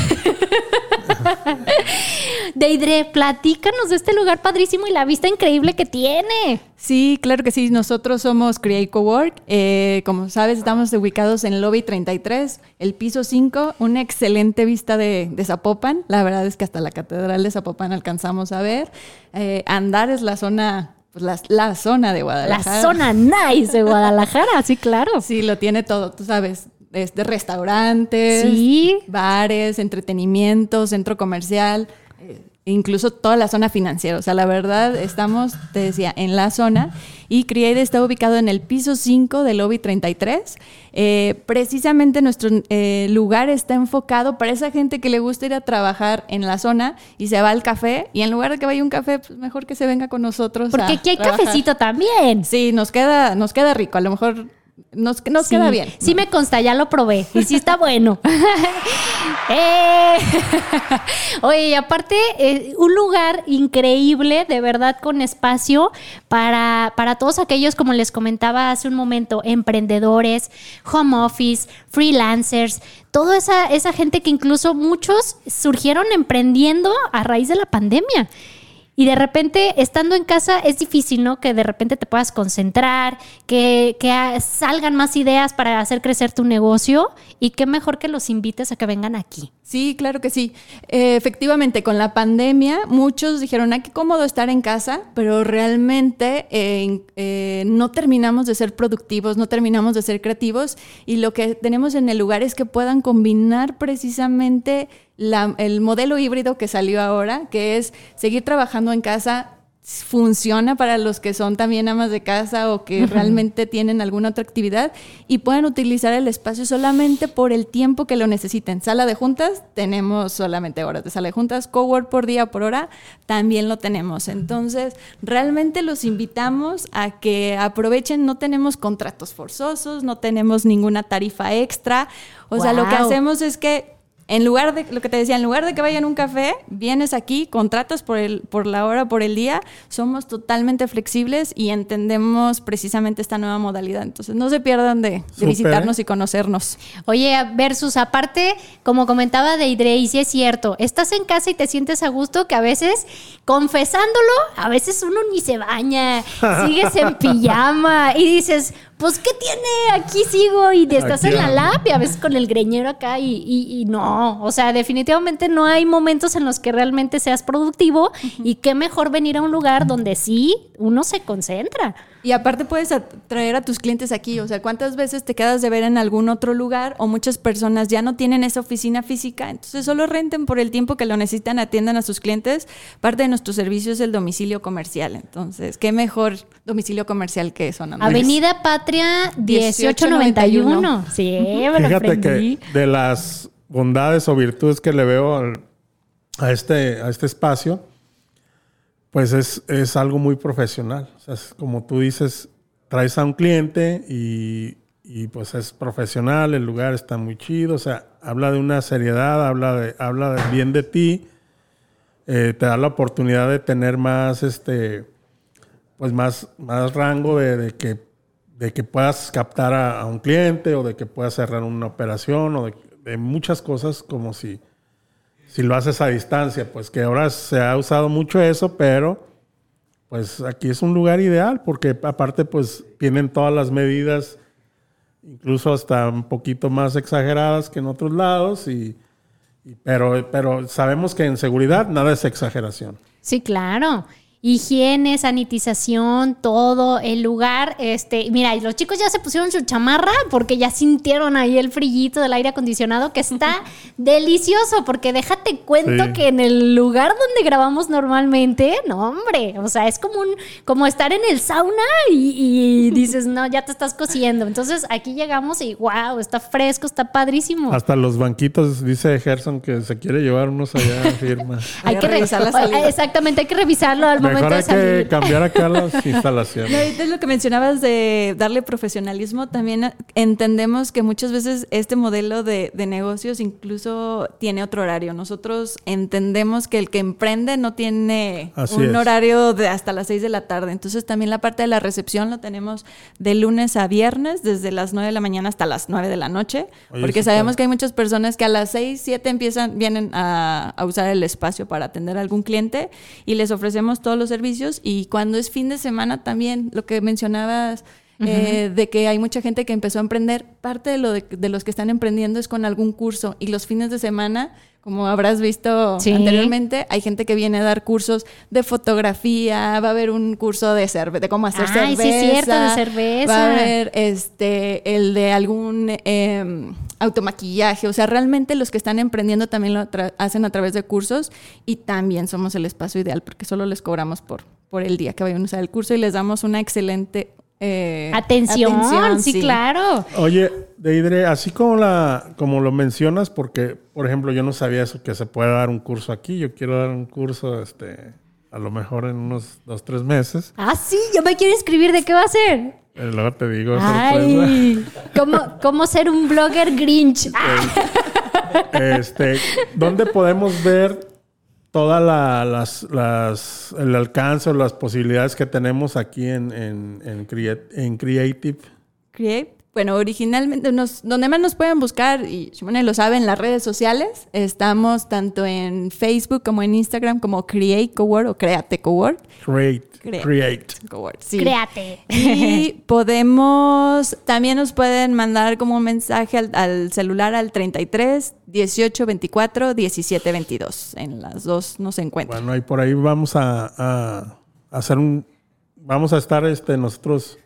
Deidre, platícanos de este lugar padrísimo y la vista increíble que tiene. Sí, claro que sí. Nosotros somos Create Cowork. Eh, como sabes, estamos ubicados en lobby 33, el piso 5, una excelente vista de, de Zapopan. La verdad es que hasta la Catedral de Zapopan alcanzamos a ver. Eh, andar es la zona, pues la, la zona de La Guadalajara. zona nice de Guadalajara, sí, claro. Sí, lo tiene todo, tú sabes. Es de restaurantes, Sí. bares, entretenimiento, centro comercial, incluso toda la zona financiera. O sea, la verdad, estamos, te decía, en la zona. Y Create está ubicado en el piso 5 del lobby 33. Eh, precisamente nuestro eh, lugar está enfocado para esa gente que le gusta ir a trabajar en la zona y se va al café. Y en lugar de que vaya a un café, pues mejor que se venga con nosotros. Porque a aquí hay trabajar. cafecito también. Sí, nos queda, nos queda rico. A lo mejor nos, nos Sí, queda bien. Sí me consta, ya lo probé. Y sí está bueno. Eh. Oye, y aparte, eh, un lugar increíble, de verdad, con espacio para, para todos aquellos, como les comentaba hace un momento, emprendedores, home office, freelancers, toda esa, esa gente que incluso muchos surgieron emprendiendo a raíz de la pandemia. Y de repente, estando en casa, es difícil, ¿no? Que de repente te puedas concentrar, que, que ah, salgan más ideas para hacer crecer tu negocio. Y qué mejor que los invites a que vengan aquí. Sí, claro que sí. Eh, efectivamente, con la pandemia, muchos dijeron, ay, qué cómodo estar en casa, pero realmente eh, eh, no terminamos de ser productivos, no terminamos de ser creativos y lo que tenemos en el lugar es que puedan combinar precisamente la- el modelo híbrido que salió ahora, que es seguir trabajando en casa. Funciona para los que son también amas de casa o que realmente tienen alguna otra actividad y pueden utilizar el espacio solamente por el tiempo que lo necesiten. Sala de juntas, tenemos solamente horas de sala de juntas. Cowork por día, por hora, también lo tenemos. Entonces, realmente los invitamos a que aprovechen. No tenemos contratos forzosos, no tenemos ninguna tarifa extra. O sea, lo que hacemos es que en lugar de lo que te decía, en lugar de que vayan a un café, vienes aquí, contratas por el por la hora, por el día, somos totalmente flexibles y entendemos precisamente esta nueva modalidad. Entonces, no se pierdan de, de Súper. visitarnos y conocernos. Oye, versus aparte, como comentaba Deidre, y sí es cierto, estás en casa y te sientes a gusto que a veces, confesándolo, a veces uno ni se baña, sigues en pijama y dices, pues, ¿qué tiene? Aquí sigo y te estás Aquí en la lap y a veces con el greñero acá y, y- y no, o sea, definitivamente no hay momentos en los que realmente seas productivo y qué mejor venir a un lugar donde sí uno se concentra. Y aparte puedes atraer a tus clientes aquí, o sea, ¿cuántas veces te quedas de ver en algún otro lugar o muchas personas ya no tienen esa oficina física? Entonces solo renten por el tiempo que lo necesitan, atiendan a sus clientes. Parte de nuestro servicio es el domicilio comercial, entonces, ¿qué mejor domicilio comercial que eso? ¿no? Avenida Patria 1891. Sí, me lo Fíjate aprendí. que de las bondades o virtudes que le veo a, este, a este espacio, pues es, es algo muy profesional. O sea, como tú dices, traes a un cliente y, y, pues es profesional, el lugar está muy chido, o sea, habla de una seriedad, habla, de, habla bien de ti, eh, te da la oportunidad de tener más, este, pues más, más rango de, de que, de que puedas captar a, a un cliente o de que puedas cerrar una operación o de, de muchas cosas como si, si lo haces a distancia, pues que ahora se ha usado mucho eso, pero pues aquí es un lugar ideal porque aparte pues tienen todas las medidas, incluso hasta un poquito más exageradas que en otros lados, y, pero, pero sabemos que en seguridad nada es exageración. Sí, claro. Higiene, sanitización, todo el lugar. Este, mira, y los chicos ya se pusieron su chamarra porque ya sintieron ahí el frillito del aire acondicionado que está delicioso. Porque déjate cuento Sí. que en el lugar donde grabamos normalmente, no, hombre, o sea, es como un, como estar en el sauna y, y dices, no, ya te estás cociendo. Entonces aquí llegamos y wow, está fresco, está padrísimo. Hasta los banquitos, dice Gerson que se quiere llevar unos allá a firma. Hay que revisar la salida. Exactamente, hay que revisarlo al Mejor hay salir. que cambiar acá las No, instalaciones. ahorita es lo que mencionabas de darle profesionalismo. También entendemos que muchas veces este modelo de, de negocios incluso tiene otro horario. Nosotros entendemos que el que emprende no tiene Así un es. horario de hasta las 6 de la tarde. Entonces también la parte de la recepción lo tenemos de lunes a viernes, desde las 9 de la mañana hasta las 9 de la noche. Oye, porque sabemos que hay muchas personas que a las 6, 7 empiezan, vienen a, a usar el espacio para atender a algún cliente y les ofrecemos todos los servicios. Y cuando es fin de semana también, lo que mencionabas eh, de que hay mucha gente que empezó a emprender, parte de, lo de, de los que están emprendiendo es con algún curso y los fines de semana, como habrás visto Sí. anteriormente, hay gente que viene a dar cursos de fotografía, va a haber un curso de, cerve de cómo hacer Ay, sí, cerveza. cierto, de cerveza. Va a haber este, el de algún eh, automaquillaje. O sea, realmente los que están emprendiendo también lo tra- hacen a través de cursos y también somos el espacio ideal porque solo les cobramos por, por el día que vayan a usar el curso y les damos una excelente eh, Atención, sí, claro. Oye, Deidre, así como la, como lo mencionas, porque, por ejemplo, yo no sabía eso, que se puede dar un curso aquí. Yo quiero dar un curso, este, a lo mejor en unos dos, tres meses. Ah, sí, yo me quiero inscribir. ¿De qué va a ser? Eh, Luego te digo. Ay, ¿cómo, cómo ser un blogger Grinch. Este, ¿dónde podemos ver todas la- las, las, el alcance o las posibilidades que tenemos aquí en, en, en, Creat- en Creative? Create. Bueno, originalmente, nos, donde más nos pueden buscar, y Simone lo sabe, en las redes sociales, estamos tanto en Facebook como en Instagram como Create Cowork o Create Cowork. Create. Create. Create. Sí. Créate. Y podemos, también nos pueden mandar como un mensaje al, al celular al 33 18 24 17 22. En las dos nos encuentran. Bueno, y por ahí vamos a, a hacer un... Vamos a estar este, nosotros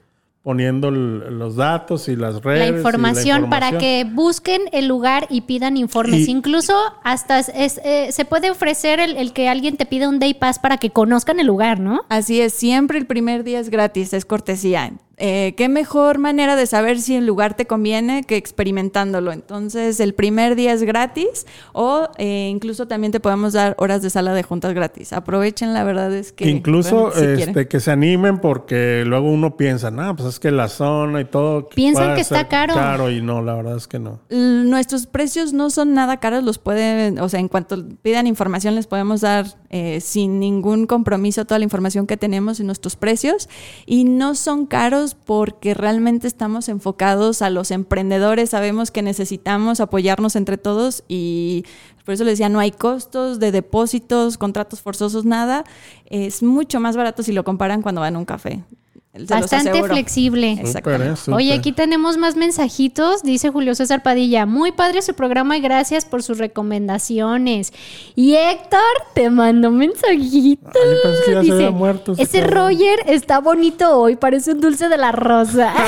poniendo el- los datos y las redes. La y información, para que busquen el lugar y pidan informes. Y- Incluso hasta es- es, eh, se puede ofrecer el, el que alguien te pida un day pass para que conozcan el lugar, ¿no? Así es, siempre el primer día es gratis, es cortesía. Eh, ¿Qué mejor manera de saber si el lugar te conviene que experimentándolo? Entonces, el primer día es gratis o eh, incluso también te podemos dar horas de sala de juntas gratis. Aprovechen, la verdad es que... Incluso si quieren. este, que se animen porque luego uno piensa, no, pues es que la zona y todo. Piensan que está caro. Caro y no, la verdad es que no. L- Nuestros precios no son nada caros, los pueden, o sea, en cuanto pidan información les podemos dar eh, sin ningún compromiso toda la información que tenemos en nuestros precios y no son caros porque realmente estamos enfocados a los emprendedores, sabemos que necesitamos apoyarnos entre todos y por eso les decía, no hay costos de depósitos, contratos forzosos, nada, es mucho más barato si lo comparan cuando van a un café. Bastante flexible. Exactamente. Súper, ¿eh? Súper. Oye, aquí tenemos más mensajitos, dice Julio César Padilla. Muy padre su programa y gracias por sus recomendaciones. Y Héctor te mandó un mensajito. Ay, yo pensé que ya se dice, había muerto ese ese cabrón". Roger está bonito hoy, parece un dulce de la rosa.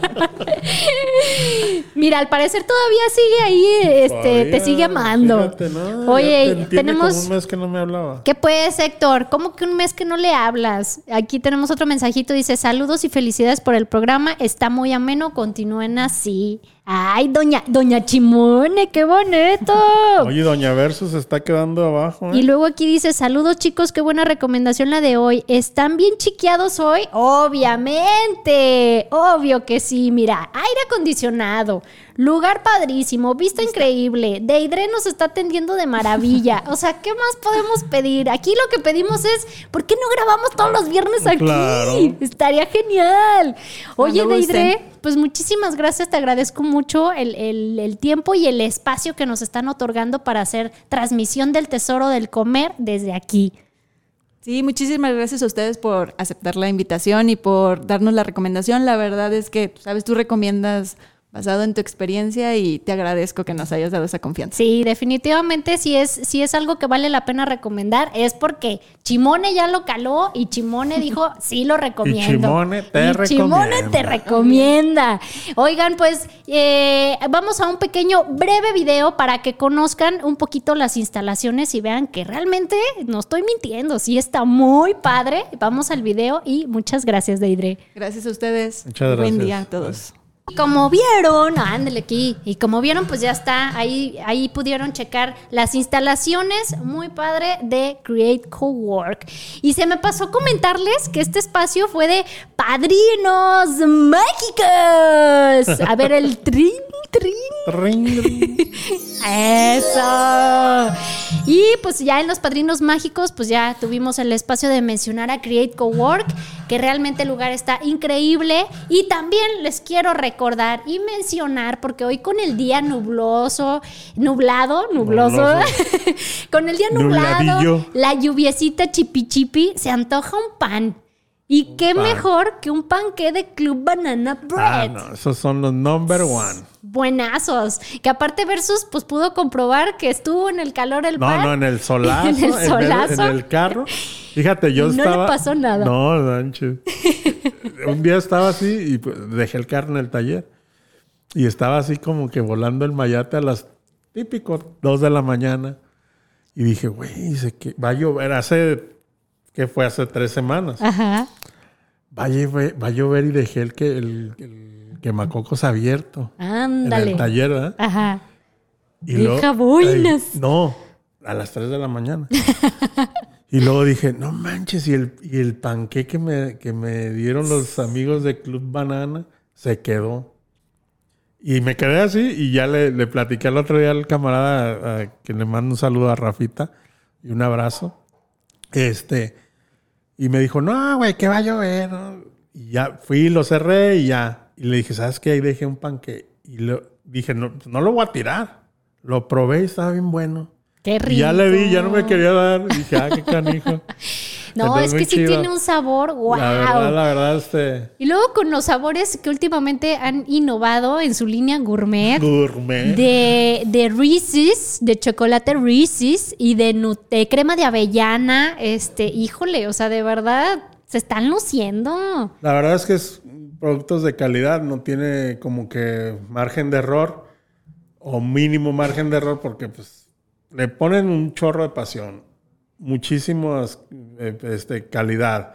Mira, al parecer todavía sigue ahí, este, te sigue amando. fíjate, ¿no? Ya Oye, te- tenemos... como un mes que no me hablaba. ¿Qué pues, Héctor? ¿Cómo que un mes que no le hablas? Aquí tenemos otro mensajito. Dice, saludos y felicidades por el programa. Está muy ameno. Continúen así. Ay, doña, doña Chimone, qué bonito. Oye, Doña Versus se está quedando abajo. ¿eh? Y luego aquí dice, saludos chicos, qué buena recomendación la de hoy. ¿Están bien chiqueados hoy? Obviamente, obvio que sí. Mira, aire acondicionado, lugar padrísimo, vista increíble. Deidre nos está atendiendo de maravilla. O sea, ¿qué más podemos pedir? Aquí lo que pedimos es, ¿por qué no grabamos todos los viernes aquí? Claro. Estaría genial. Oye, gusten. Pues muchísimas gracias, te agradezco mucho el, el- el tiempo y el espacio que nos están otorgando para hacer transmisión del tesoro del comer desde aquí. Sí, muchísimas gracias a ustedes por aceptar la invitación y por darnos la recomendación. La verdad es que, sabes, tú recomiendas basado en tu experiencia y te agradezco que nos hayas dado esa confianza. Sí, definitivamente si es, si es algo que vale la pena recomendar es porque Chimone ya lo caló y Chimone dijo, sí lo recomiendo. Y Chimone te Y Chimone recomienda. te recomienda. Oigan, pues eh, vamos a un pequeño breve video para que conozcan un poquito las instalaciones y vean que realmente no estoy mintiendo, sí está muy padre. Vamos al video y muchas gracias, Deidre. Gracias a ustedes. Muchas Buen gracias. día a todos. Como vieron, ándale aquí, y como vieron, pues ya está, ahí, ahí pudieron checar las instalaciones, muy padre, de Create Cowork. Y se me pasó comentarles que este espacio fue de Padrinos Mágicos. A ver, el trin, trin. Ring, ring. Eso. Y pues ya en los padrinos mágicos, pues ya tuvimos el espacio de mencionar a Create Cowork, que realmente el lugar está increíble. Y también les quiero recordar y mencionar, porque hoy con el día nubloso, nublado, nubloso, Nubloso. con el día nublado, Nubladillo. la lluviecita chipi chipi, se antoja un pan. Y qué pan. mejor que un panque de Club Banana Ah, Bread. no, esos son los number one. Buenazos. Que aparte Versus pues pudo comprobar que estuvo en el calor el No, pan. no, en el solazo, En el solazo. en el carro. Fíjate, yo No le pasó nada. No, Sánchez. Un día estaba así y pues, dejé el carro en el taller. Y estaba así como que volando el mayate a las típicos dos de la mañana. Y dije, güey, se que va a llover. Hace, ¿qué fue? Hace tres semanas. Ajá. Va a llover, va a llover y dejé el, que, el, el quemacocos abierto. En Ándale. el taller, ¿verdad? Ajá. Y Deja. Ay, no, a las 3 de la mañana. y luego dije, no manches, y el, y el panqué que me, que me dieron los amigos de Club Banana se quedó. Y me quedé así y ya le, le platiqué el otro día al camarada a- que le mando un saludo a Rafita y un abrazo. Este, y me dijo, no, güey, que va a llover. ¿no?". Y ya fui, lo cerré y ya. Y le dije, ¿sabes qué? Ahí dejé un panque. Y lo, dije, no, no lo voy a tirar. Lo probé y estaba bien bueno. Qué rico. Y ya le vi, ya no me quería dar. Y dije, ah, qué canijo. No, Entonces, es que sí tiene un sabor, wow. La verdad, la verdad, este. Y luego con los sabores que últimamente han innovado en su línea gourmet. Gourmet. De, de Reese's, de chocolate Reese's y de, de crema de avellana. Este, híjole, o sea, de verdad, se están luciendo. La verdad es que es productos de calidad, no tiene como que margen de error o mínimo margen de error porque pues le ponen un chorro de pasión, muchísimas eh, este, calidad,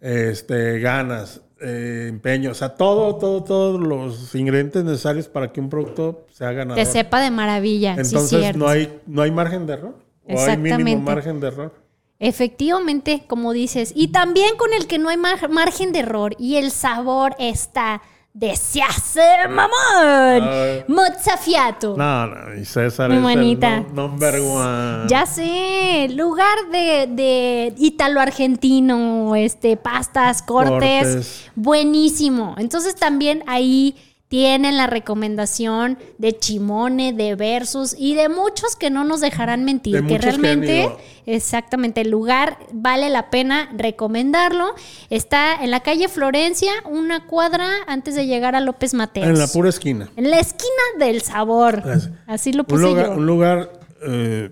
este, ganas, eh, empeño, o sea, todo, todo, todos los ingredientes necesarios para que un producto sea ganador. Que sepa de maravilla. Entonces no hay no hay margen de error o hay mínimo margen de error. Efectivamente, como dices. Y también con el que no hay mar- margen de error y el sabor está de se hace mamón. Ay. Mozzafiato. No, no, y César Mi es manita. el no- number one. Ya sé, lugar de, de ítalo-argentino, este, pastas, cortes, Cortes. buenísimo. Entonces también ahí tienen la recomendación de Chimone, de Versus y de muchos que no nos dejarán mentir, De que realmente, exactamente, el lugar vale la pena recomendarlo. Está en la calle Florencia, una cuadra antes de llegar a López Mateos. En la pura esquina. En la esquina del sabor. Así. Así lo Un puse lugar, yo. un lugar eh,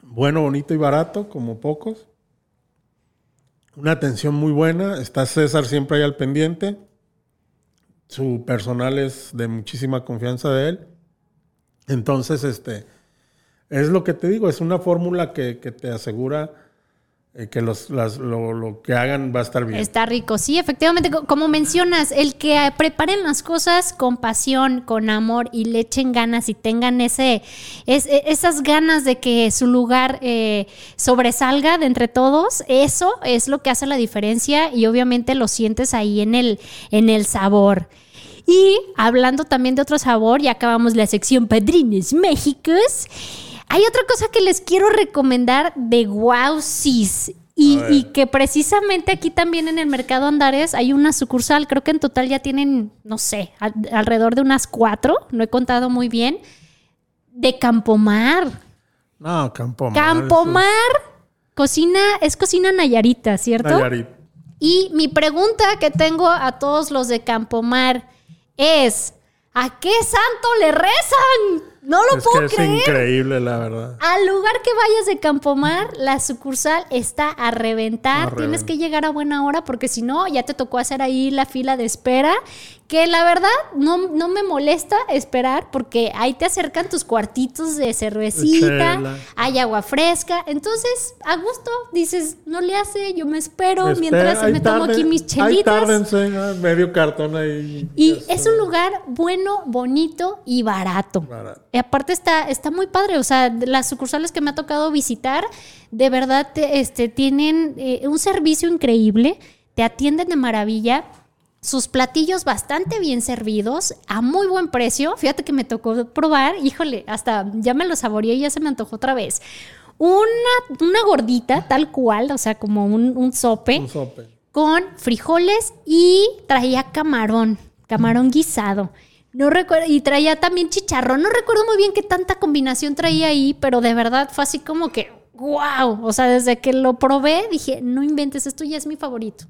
bueno, bonito y barato, como pocos. Una atención muy buena. Está César siempre ahí al pendiente. Su personal es de muchísima confianza de él. Entonces, este, es lo que te digo, es una fórmula que, que te asegura eh, que los, las- lo, lo que hagan va a estar bien. Está rico, sí, efectivamente, co- como mencionas, el que eh, preparen las cosas con pasión, con amor y le echen ganas y tengan ese, es- e- esas ganas de que su lugar eh, sobresalga de entre todos, eso es lo que hace la diferencia y obviamente lo sientes ahí en el, en el sabor. Y hablando también de otro sabor, ya acabamos la sección Padrines Méxicos. Hay otra cosa que les quiero recomendar de Wow Sis. Y, y que precisamente aquí también en el mercado Andares hay una sucursal, creo que en total ya tienen, no sé, al- alrededor de unas cuatro, no he contado muy bien, de Campomar. No, Campo Mar, Campomar, cocina, es cocina nayarita, ¿cierto? Nayarit. Y mi pregunta que tengo a todos los de Campomar es, ¿A qué santo le rezan? No lo es puedo que es creer. increíble, la verdad. Al lugar que vayas de Campomar, la sucursal está a reventar. A Tienes reventar. que llegar a buena hora porque si no, ya te tocó hacer ahí la fila de espera. Que la verdad no, no me molesta esperar porque ahí te acercan tus cuartitos de cervecita, Chela. hay agua fresca. Entonces, a gusto, dices, no le hace, yo me espero Espera, mientras me tomo aquí mis chelitas. tárdense, medio cartón ahí. Y es un lugar bueno, bonito y barato. Barato. Y aparte está, está muy padre. O sea, las sucursales que me ha tocado visitar, de verdad te- este, tienen eh, un servicio increíble, te atienden de maravilla. Sus platillos bastante bien servidos, a muy buen precio. Fíjate que me tocó probar, híjole, hasta ya me lo saboreé y ya se me antojó otra vez. Una, una gordita, tal cual, o sea, como un, un sope Un sope. con frijoles y traía camarón, camarón guisado. No recuerdo, y traía también chicharrón. No recuerdo muy bien qué tanta combinación traía ahí, pero de verdad fue así como que, wow. O sea, desde que lo probé dije, no inventes, esto ya es mi favorito.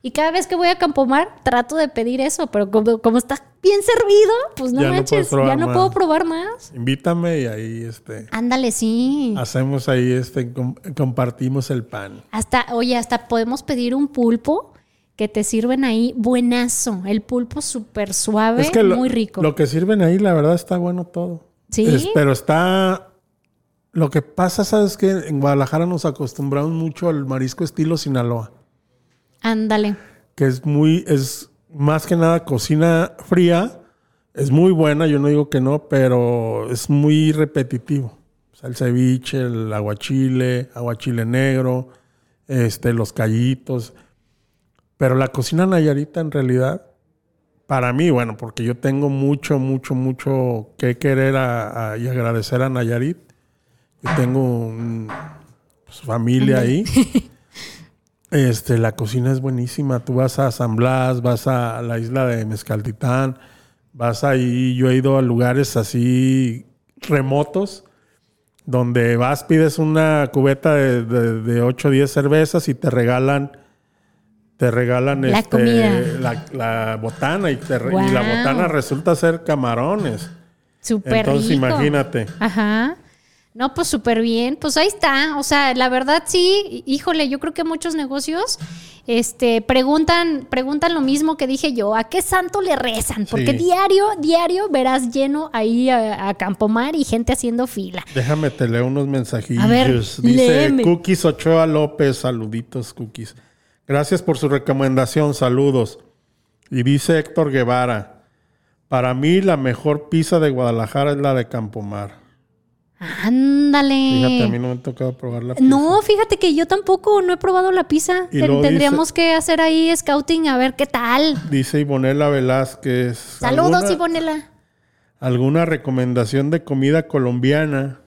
Y cada vez que voy a Campomar trato de pedir eso, pero como, como está bien servido, pues no Ya no manches, probar ya no más. puedo probar más. Invítame y ahí este Ándale, sí. hacemos ahí este com- compartimos el pan. Hasta, oye, hasta podemos pedir un pulpo que te sirven ahí buenazo. El pulpo súper suave, es que lo, muy rico. lo que sirven ahí, la verdad, está bueno todo. Sí. Es- pero está. Lo que pasa, ¿sabes que En Guadalajara nos acostumbramos mucho al marisco estilo Sinaloa, Ándale. que es muy. Es más que nada cocina fría. Es muy buena, yo no digo que no, pero es muy repetitivo. O sea, el ceviche, el aguachile, aguachile negro, este, los callitos. Pero la cocina nayarita en realidad, para mí, bueno, porque yo tengo mucho, mucho, mucho que querer a- a- y agradecer a Nayarit. Yo tengo un- pues, familia ahí. Este, la cocina es buenísima. Tú vas a San Blas, vas a la isla de Mezcaltitán, vas ahí. Yo he ido a lugares así remotos donde vas, pides una cubeta de, de, de 8 o 10 cervezas y te regalan, te regalan La este, comida. La, la botana y, te y la botana resulta ser camarones. Súper Entonces rico. imagínate. Ajá. No, pues súper bien. Pues ahí está. O sea, la verdad sí, híjole, yo creo que muchos negocios este, preguntan, preguntan lo mismo que dije yo. ¿A qué santo le rezan? Porque Sí. diario, diario verás lleno ahí a, a Campomar y gente haciendo fila. Déjame te leo unos mensajillos. A ver, Dice léeme. Cookies Ochoa López, saluditos Cookies. Gracias por su recomendación, saludos. Y dice Héctor Guevara, para mí la mejor pizza de Guadalajara es la de Campomar. Ándale. Fíjate, a mí no me ha tocado probar la pizza. No, fíjate que yo tampoco no he probado la pizza. Y Ten- tendríamos que hacer ahí scouting a ver qué tal. Dice Ivonela Velázquez. Saludos, ¿alguna- Ivonela. ¿Alguna recomendación de comida colombiana?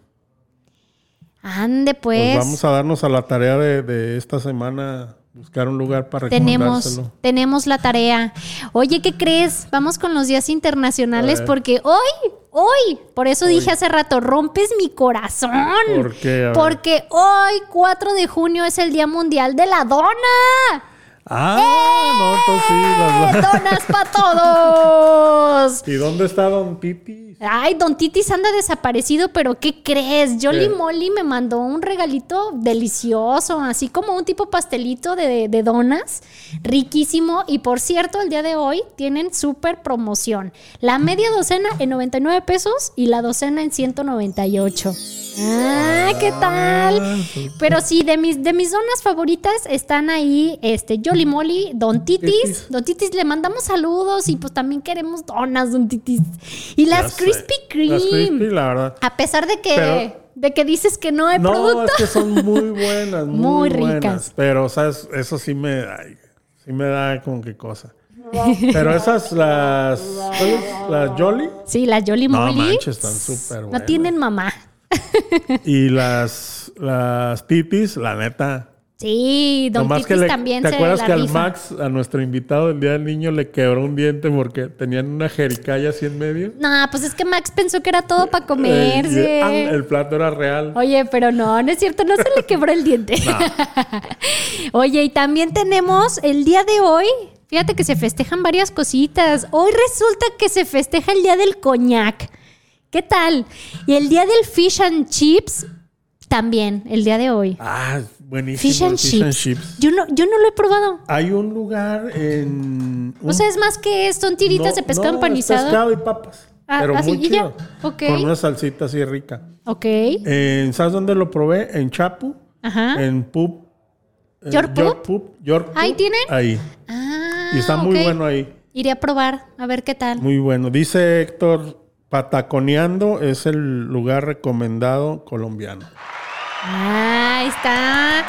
Ande, Pues, pues. vamos a darnos a la tarea de, de esta semana buscar un lugar para tenemos, tenemos la tarea. Oye, ¿qué crees? Vamos con los días internacionales porque hoy, hoy, por eso dije hace rato, rompes mi corazón. ¿Por qué? Porque hoy, 4 de junio, es el Día Mundial de la Dona. Ah, no, entonces sí. las- ¡Eh, ¡Donas para todos! ¿Y dónde está Don Titi? Ay, Don Titis anda desaparecido, pero ¿qué crees? Jolly ¿Qué? Molly me mandó un regalito delicioso, así como un tipo pastelito de, de donas, riquísimo. Y por cierto, el día de hoy tienen súper promoción. La media docena en 99 pesos y la docena en 198. Ah, ¿qué tal? Pero sí, de mis, de mis donas favoritas están ahí, este, Jolly Molly, Don Titis. Don Titis, le mandamos saludos y pues también queremos donas, Don Titis. Y las. Krispy Kreme. Las Crispy, la verdad. A pesar de que, Pero- de que dices que no hay No, producto. es que son muy buenas, muy, Muy buenas. ricas. Pero, ¿sabes? Eso sí me, ay, sí me da como que cosa. Pero esas, las, las Jolly Sí, las Jolly No Molly. manches, están súper No buenas. tienen mamá. y las, las titis, la neta. Sí, Don Nomás Titis le- también ¿Te se acuerdas la que al. Max, a nuestro invitado del Día del Niño, le quebró un diente porque tenían una jericaya así en medio? No, pues es que Max pensó que era todo para Eh, comerse. ah, el plato era real. Oye, pero no, no es cierto, no se le quebró el diente. Oye, y también tenemos el día de hoy, Fíjate que se festejan varias cositas. Hoy resulta que se festeja el día del coñac. ¿Qué tal? Y el día del fish and chips también, el día de hoy. Ah, buenísimo. Fish and, chips. Yo no, yo no lo he probado. Hay un lugar en. O sea, es más que es, son tiritas No, de pescado no, empanizado. Es pescado y papas. Ah, pero así, muy chido. Con una salsita así rica. Ok. ¿Sabes dónde lo probé? En Chapu. Ajá. En Pup. en ¿York York Pup. York ¿Ahí tienen? Ahí. Ah, Y está muy bueno ahí. Iré a probar, a ver qué tal. Muy bueno. Dice Héctor, Pataconeando es el lugar recomendado colombiano. Ah, ahí está.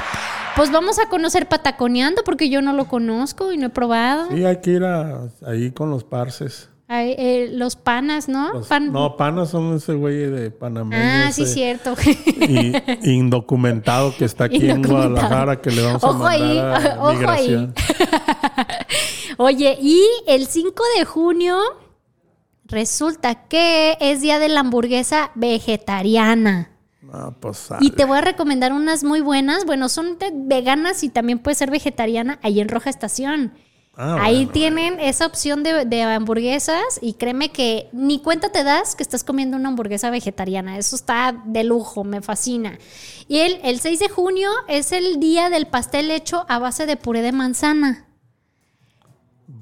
Pues vamos a conocer Pataconeando porque yo no lo conozco y no he probado. Sí, hay que ir a- ahí con los parces. Ay, eh, los panas, ¿no? Los- Pan- No, panas son ese güey de panameño. ah, sí, ese cierto. y- indocumentado que está aquí en. Guadalajara que le vamos a Ojo mandar ahí, a ojo ahí. Oye, y el 5 de junio resulta que es día de la hamburguesa vegetariana. No, pues Y te voy a recomendar unas muy buenas. Bueno, son de- veganas y también puede ser vegetariana ahí en Roja Estación. Ah, Ahí bueno. tienen esa opción de, de hamburguesas y créeme que ni cuenta te das que estás comiendo una hamburguesa vegetariana. Eso está de lujo, me fascina. Y el, el 6 de junio es el día del pastel hecho a base de puré de manzana.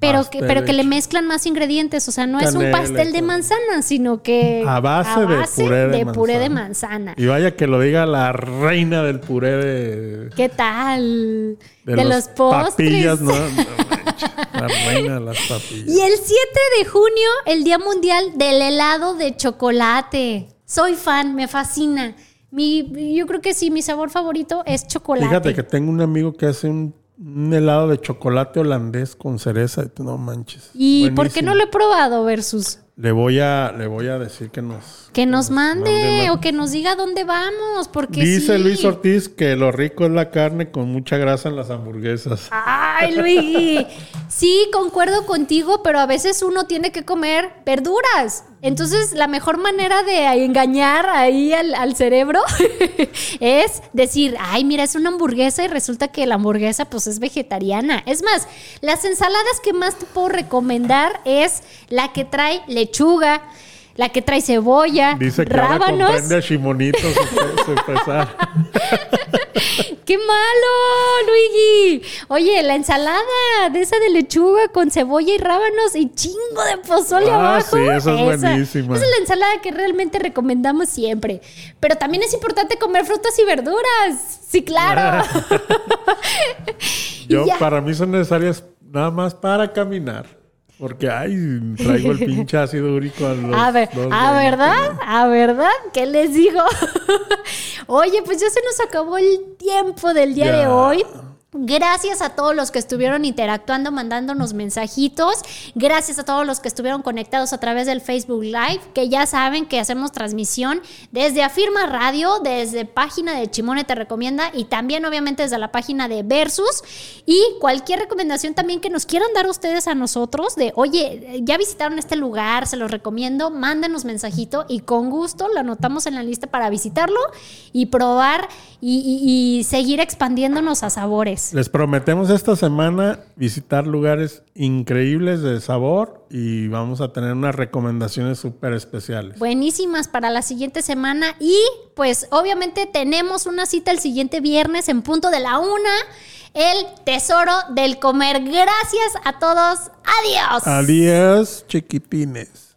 Pero que, pero que le mezclan más ingredientes, o sea, no es un pastel de manzana, sino que A base de puré de puré de manzana. Y vaya que lo diga la reina del puré de, ¿Qué tal? de, De, los, postres. papillas, ¿no? La reina de las papillas. Y el 7 de junio, el Día Mundial del Helado de Chocolate. Soy fan, me fascina. Mi, yo creo que sí, mi sabor favorito es chocolate. Fíjate que tengo un amigo que hace un, un helado de chocolate holandés con cereza. No manches. ¿Y por qué Buenísimo. no lo he probado, Versus? Le voy a, le voy a decir que nos... Que nos mande o que nos diga dónde vamos, porque Dice sí. Luis Ortiz que lo rico es la carne con mucha grasa en las hamburguesas. Ay, Luigi. Sí, concuerdo contigo, pero a veces uno tiene que comer verduras. Entonces, la mejor manera de engañar ahí al, al cerebro es decir, ay, mira, es una hamburguesa y resulta que la hamburguesa pues es vegetariana. Es más, las ensaladas que más te puedo recomendar es la que trae lechuga, la que trae cebolla, Dice que ahora rábanos. comprende a Shimonito su, su pesar. ¡Qué malo, Luigi! Oye, la ensalada de esa de lechuga con cebolla y rábanos y chingo de pozole Ah, abajo. sí, esa es buenísima. Esa es la ensalada que realmente recomendamos siempre. Pero también es importante comer frutas y verduras. Sí, claro. Yo, ya. para mí son necesarias nada más para caminar. Porque, ay, traigo el pinche ácido úrico a los A ver, dos a verdad, a verdad, ¿qué les digo? Oye, pues ya se nos acabó el tiempo del día Ya. de hoy. Gracias a todos los que estuvieron interactuando, mandándonos mensajitos. Gracias a todos los que estuvieron conectados a través del Facebook Live, que ya saben que hacemos transmisión desde Afirma Radio, desde página de Chimone Te Recomienda y también obviamente desde la página de Versus. Y cualquier recomendación también que nos quieran dar ustedes a nosotros de, oye, ya visitaron este lugar, se los recomiendo, mándenos mensajito y con gusto lo anotamos en la lista para visitarlo y probar y, y- y seguir expandiéndonos a sabores. Les prometemos esta semana visitar lugares increíbles de sabor y vamos a tener unas recomendaciones súper especiales. Buenísimas para la siguiente semana y pues obviamente tenemos una cita el siguiente viernes en punto de la una, el tesoro del comer. Gracias a todos. Adiós. Adiós, chiquitines.